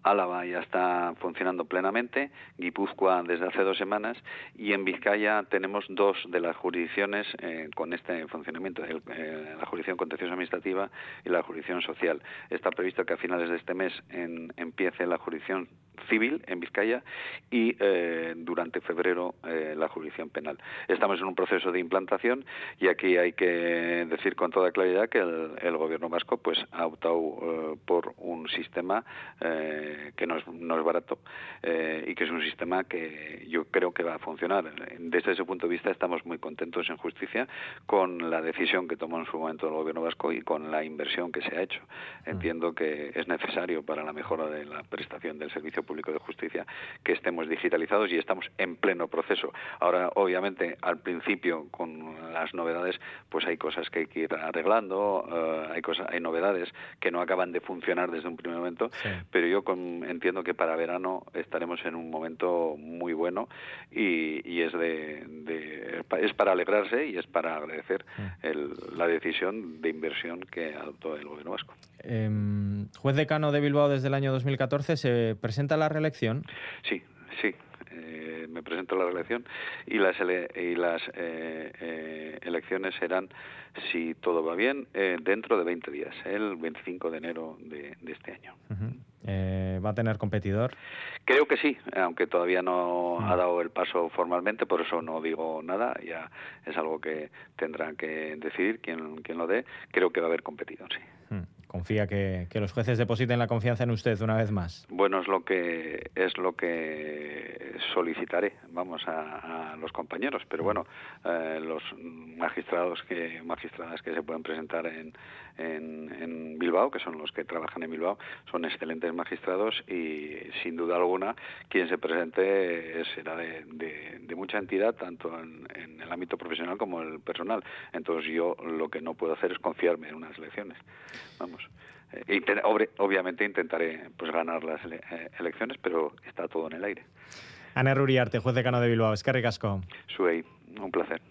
Álava ya está funcionando plenamente, Guipúzcoa desde hace dos semanas y en Vizcaya tenemos dos de las jurisdicciones eh, con este funcionamiento, el- eh, la jurisdicción contenciosa administrativa y la jurisdicción social. Está previsto que a finales de este mes en- empiece la jurisdicción civil en Vizcaya y eh, durante febrero eh, la jurisdicción penal. Estamos en un proceso de implantación y aquí hay que decir con toda claridad que el, el gobierno vasco pues ha optado eh, por un sistema que no es, no es barato y que es un sistema que yo creo que va a funcionar. Desde ese punto de vista estamos muy contentos en justicia con la decisión que tomó en su momento el gobierno vasco y con la inversión que se ha hecho. Entiendo que es necesario para la mejora de la prestación del servicio público de justicia que estemos digitalizados y estamos en pleno proceso. Ahora, obviamente, al principio con las novedades, pues hay cosas que hay que ir arreglando, eh, hay cosas, hay novedades que no acaban de funcionar desde un primer momento, pero yo con- entiendo que para verano estaremos en un momento muy bueno y, y es de, de- es para alegrarse y es para agradecer el- la decisión de inversión que adoptó el gobierno vasco. Em, juez decano de Bilbao desde el año 2014, ¿se presenta la reelección? Sí, sí. eh, me presento a la reelección y las ele- y las eh, eh, elecciones serán, si todo va bien, eh, dentro de 20 días, el 25 de enero de, de este año. ¿Va a tener competidor? Creo que sí, aunque todavía no Mm. ha dado el paso formalmente, por eso no digo nada, ya es algo que tendrán que decidir quien, quien lo dé. Creo que va a haber competidor, sí. Hmm. ¿Confía que, los jueces depositen la confianza en usted una vez más? Bueno, es lo que es lo que solicitaré, vamos a, a los compañeros, pero bueno, eh, los magistrados que magistradas que se pueden presentar en, en, en Bilbao, que son los que trabajan en Bilbao, son excelentes magistrados y sin duda alguna quien se presente eh, será de, de- de mucha entidad tanto en, en el ámbito profesional como el personal. Entonces yo lo que no puedo hacer es confiarme en unas elecciones, vamos. Eh, obviamente intentaré pues ganar las eh, elecciones, pero está todo en el aire. Ana Ruriarte, juez decano de Bilbao. Es que ricasco. Suey, un placer.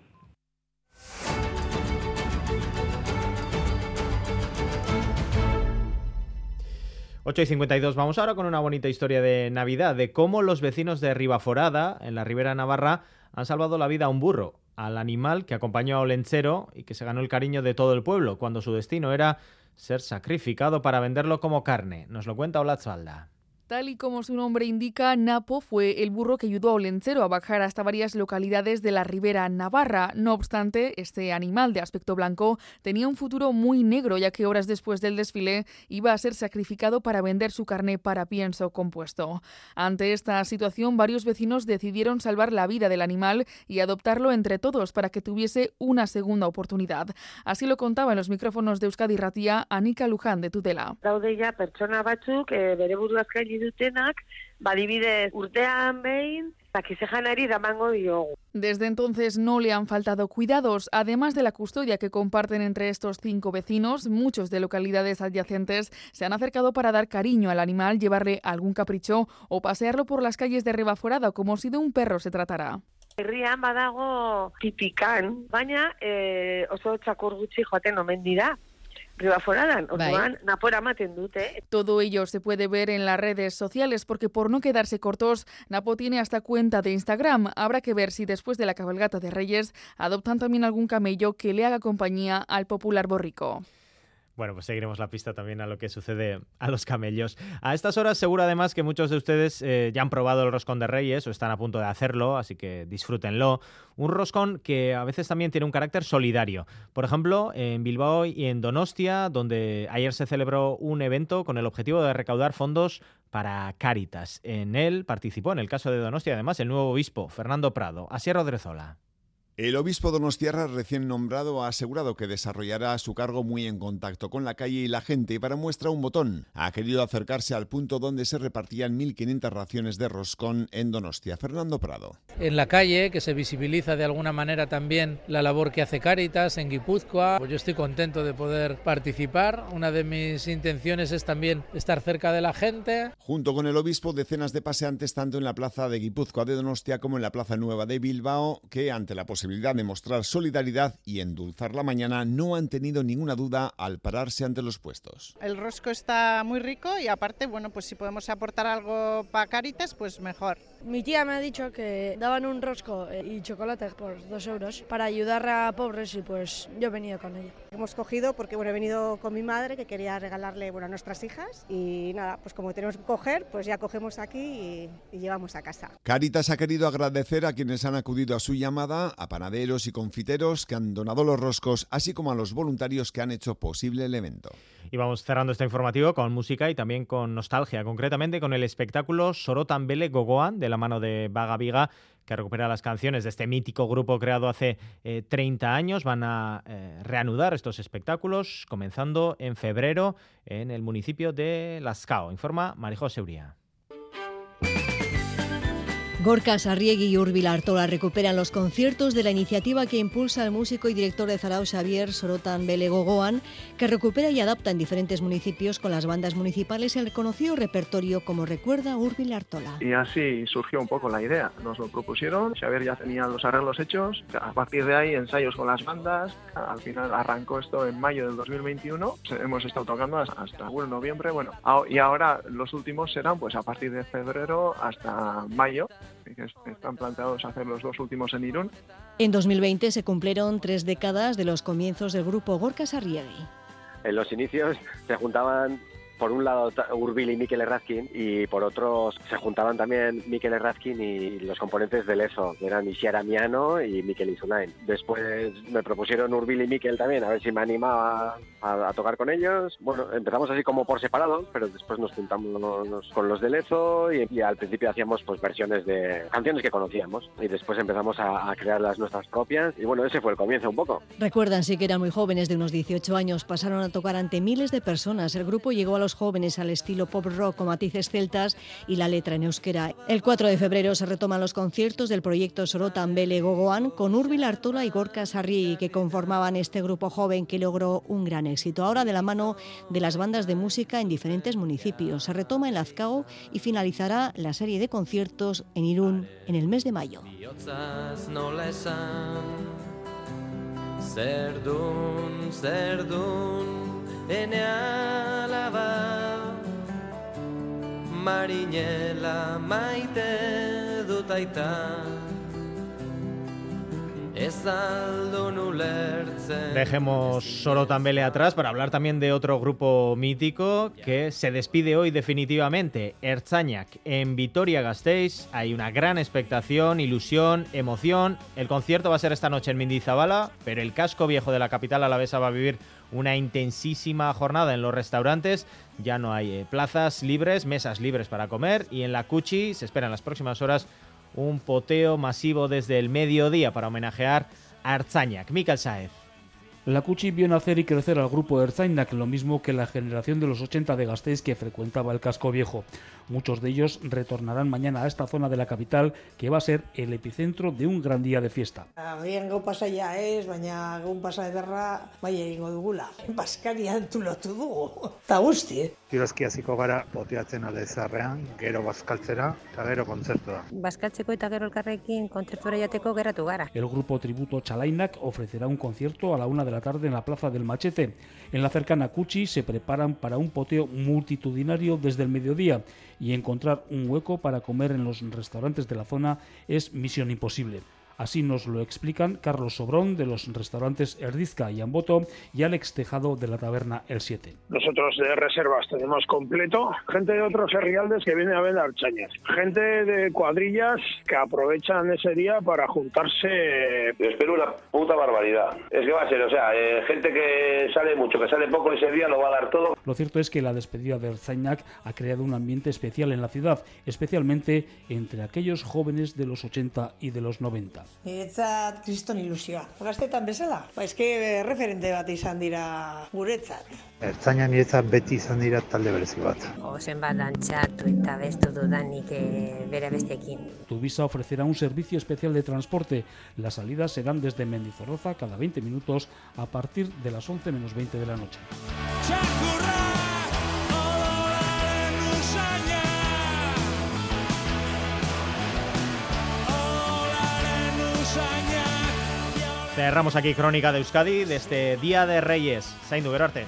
Ocho y 52. Vamos ahora con una bonita historia de Navidad, de cómo los vecinos de Ribaforada, en la Ribera Navarra, han salvado la vida a un burro, al animal que acompañó a Olenchero y que se ganó el cariño de todo el pueblo, cuando su destino era ser sacrificado para venderlo como carne. Nos lo cuenta Olatzalda. Tal y como su nombre indica, Napo fue el burro que ayudó a Olencero a bajar hasta varias localidades de la Ribera Navarra. No obstante, este animal de aspecto blanco tenía un futuro muy negro, ya que horas después del desfile iba a ser sacrificado para vender su carne para pienso compuesto. Ante esta situación, varios vecinos decidieron salvar la vida del animal y adoptarlo entre todos para que tuviese una segunda oportunidad. Así lo contaba en los micrófonos de Euskadi Ratía Anika Luján de Tudela. Dutenak, badibidez urtean behin. Desde entonces no le han faltado cuidados. Además de la custodia que comparten entre estos cinco vecinos, muchos de localidades adyacentes se han acercado para dar cariño al animal, llevarle algún capricho o pasearlo por las calles de Ribaforada como si de un perro se tratara. Herrian badago tipikan, baina e, oso txakur gutxi joaten omen dira. Ribaforadan, orduan, napora ematen dute. Todo ello se puede ver en las redes sociales porque por no quedarse cortos, Napo tiene hasta cuenta de Instagram. Habrá que ver si después de la cabalgata de Reyes adoptan también algún camello que le haga compañía al popular borrico. Bueno, pues seguiremos la pista también a lo que sucede a los camellos. A estas horas seguro además que muchos de ustedes eh, ya han probado el roscón de Reyes o están a punto de hacerlo, así que disfrútenlo. Un roscón que a veces también tiene un carácter solidario. Por ejemplo, en Bilbao y en Donostia, donde ayer se celebró un evento con el objetivo de recaudar fondos para Cáritas. En él participó, en el caso de Donostia, además, el nuevo obispo, Fernando Prado. Así Rodrezola. El obispo donostiarra recién nombrado ha asegurado que desarrollará su cargo muy en contacto con la calle y la gente y para muestra un botón. Ha querido acercarse al punto donde se repartían 1.500 raciones de roscón en Donostia. Fernando Prado. En la calle, que se visibiliza de alguna manera también la labor que hace Cáritas en Guipúzcoa. Pues yo estoy contento de poder participar. Una de mis intenciones es también estar cerca de la gente. Junto con el obispo, decenas de paseantes tanto en la plaza de Guipúzcoa de Donostia como en la plaza nueva de Bilbao, que ante la posibilidad posibilidad de mostrar solidaridad y endulzar la mañana, no han tenido ninguna duda al pararse ante los puestos. El rosco está muy rico y aparte, bueno, pues si podemos aportar algo para Caritas, pues mejor. Mi tía me ha dicho que daban un rosco y chocolate por dos euros para ayudar a pobres y pues yo he venido con ella. Hemos cogido porque bueno, he venido con mi madre que quería regalarle bueno, a nuestras hijas y nada, pues como tenemos que coger, pues ya cogemos aquí y, y llevamos a casa. Caritas ha querido agradecer a quienes han acudido a su llamada, a panaderos y confiteros que han donado los roscos, así como a los voluntarios que han hecho posible el evento. Y vamos cerrando este informativo con música y también con nostalgia, concretamente con el espectáculo Sorotan Bele Gogoan de la mano de Vaga Viga, que recupera las canciones de este mítico grupo creado hace 30 eh, años. Van a eh, reanudar estos espectáculos comenzando en febrero en el municipio de Lascao, informa Marijo Seuría. Gorka Sarriegui y Urbil Artola recuperan los conciertos de la iniciativa que impulsa el músico y director de Zarao Xavier Sorotan Belegogoan, que recupera y adapta en diferentes municipios con las bandas municipales el conocido repertorio como recuerda Urbil Artola. Y así surgió un poco la idea. Nos lo propusieron, Xavier ya tenía los arreglos hechos, a partir de ahí ensayos con las bandas, al final arrancó esto en mayo del 2021, hemos estado tocando hasta bueno, noviembre, bueno, y ahora los últimos serán pues a partir de febrero hasta mayo que están planteados hacer los dos últimos en Irún. En 2020 se cumplieron tres décadas de los comienzos del grupo Gorka Sarriegi. En los inicios se juntaban por un lado Urbil y Mikel Errazkin y por otro se juntaban también Mikel Errazkin y los componentes del ESO, que eran Isiara Miano y Mikel Isulain. Después me propusieron Urbil y Mikel también, a ver si me animaba a, tocar con ellos. Bueno, empezamos así como por separado, pero después nos juntamos con los del ESO y, al principio hacíamos pues versiones de canciones que conocíamos y después empezamos a, a crear las nuestras propias y bueno, ese fue el comienzo un poco. Recuerdan sí que eran muy jóvenes, de unos 18 años, pasaron a tocar ante miles de personas. El grupo llegó a los jóvenes al estilo pop rock con matices celtas y la letra en euskera. El 4 de febrero se retoman los conciertos del proyecto Sorotan Bele Gogoan con Urbil Artola y Gorka Sarri, que conformaban este grupo joven que logró un gran éxito. Ahora de la mano de las bandas de música en diferentes municipios. Se retoma en Lazcao y finalizará la serie de conciertos en Irún en el mes de mayo. Ene alaba marinela maite dutaita Dejemos solo Tambele atrás para hablar también de otro grupo mítico que se despide hoy definitivamente, Erzañac. En Vitoria-Gasteiz hay una gran expectación, ilusión, emoción. El concierto va a ser esta noche en Mindizabala, pero el casco viejo de la capital alavesa va a vivir una intensísima jornada en los restaurantes. Ya no hay eh, plazas libres, mesas libres para comer y en la Cuchi se espera en las próximas horas un poteo masivo desde el mediodía para homenajear a Arzañac. Mikel Saez. La Cuchi vio nacer y crecer al grupo Erzañac, lo mismo que la generación de los 80 de Gasteiz que frecuentaba el casco viejo. Muchos de ellos retornarán mañana a esta zona de la capital, que va a ser el epicentro de un gran día de fiesta. Agian gau pasaia ez, baina gaun pasa ederra bai egingo dugula. Dugu, guzti, gara poteatzen alde zarrean, gero bazkaltzera eta gero kontzertua. Bazkaltzeko eta gero elkarrekin kontzertuara jateko geratu gara. El grupo tributo Chalainak ofrecerá un concierto a la una de la tarde en la Plaza del Machete. En la cercana Cuchi se preparan para un poteo multitudinario desde el mediodía y encontrar un hueco para comer en los restaurantes de la zona es misión imposible. Así nos lo explican Carlos Sobrón de los restaurantes Erdizka y Amboto y Alex Tejado de la taberna El 7. Nosotros de reservas tenemos completo gente de otros herrialdes que viene a ver archañas, gente de cuadrillas que aprovechan ese día para juntarse. Yo espero una puta barbaridad. Es que va a ser, o sea, eh, gente que sale mucho, que sale poco ese día lo va a dar todo. Lo cierto es que la despedida de Erzañac ha creado un ambiente especial en la ciudad, especialmente entre aquellos jóvenes de los 80 y de los 90. Niretzat kriston ilusioa. Gaztetan bezala, ba, eske referente bat izan dira guretzat. Ertzaina niretzat beti izan dira talde berezi bat. Ozen bat dantzatu eta bestu dudanik e, bere bestekin. Tuvisa ofrecerá un servicio especial de transporte. Las salidas serán desde Mendizorroza cada 20 minutos a partir de las 11 menos 20 de la noche. Cerramos aquí Crónica de Euskadi de este Día de Reyes. Zaindu, gero arte.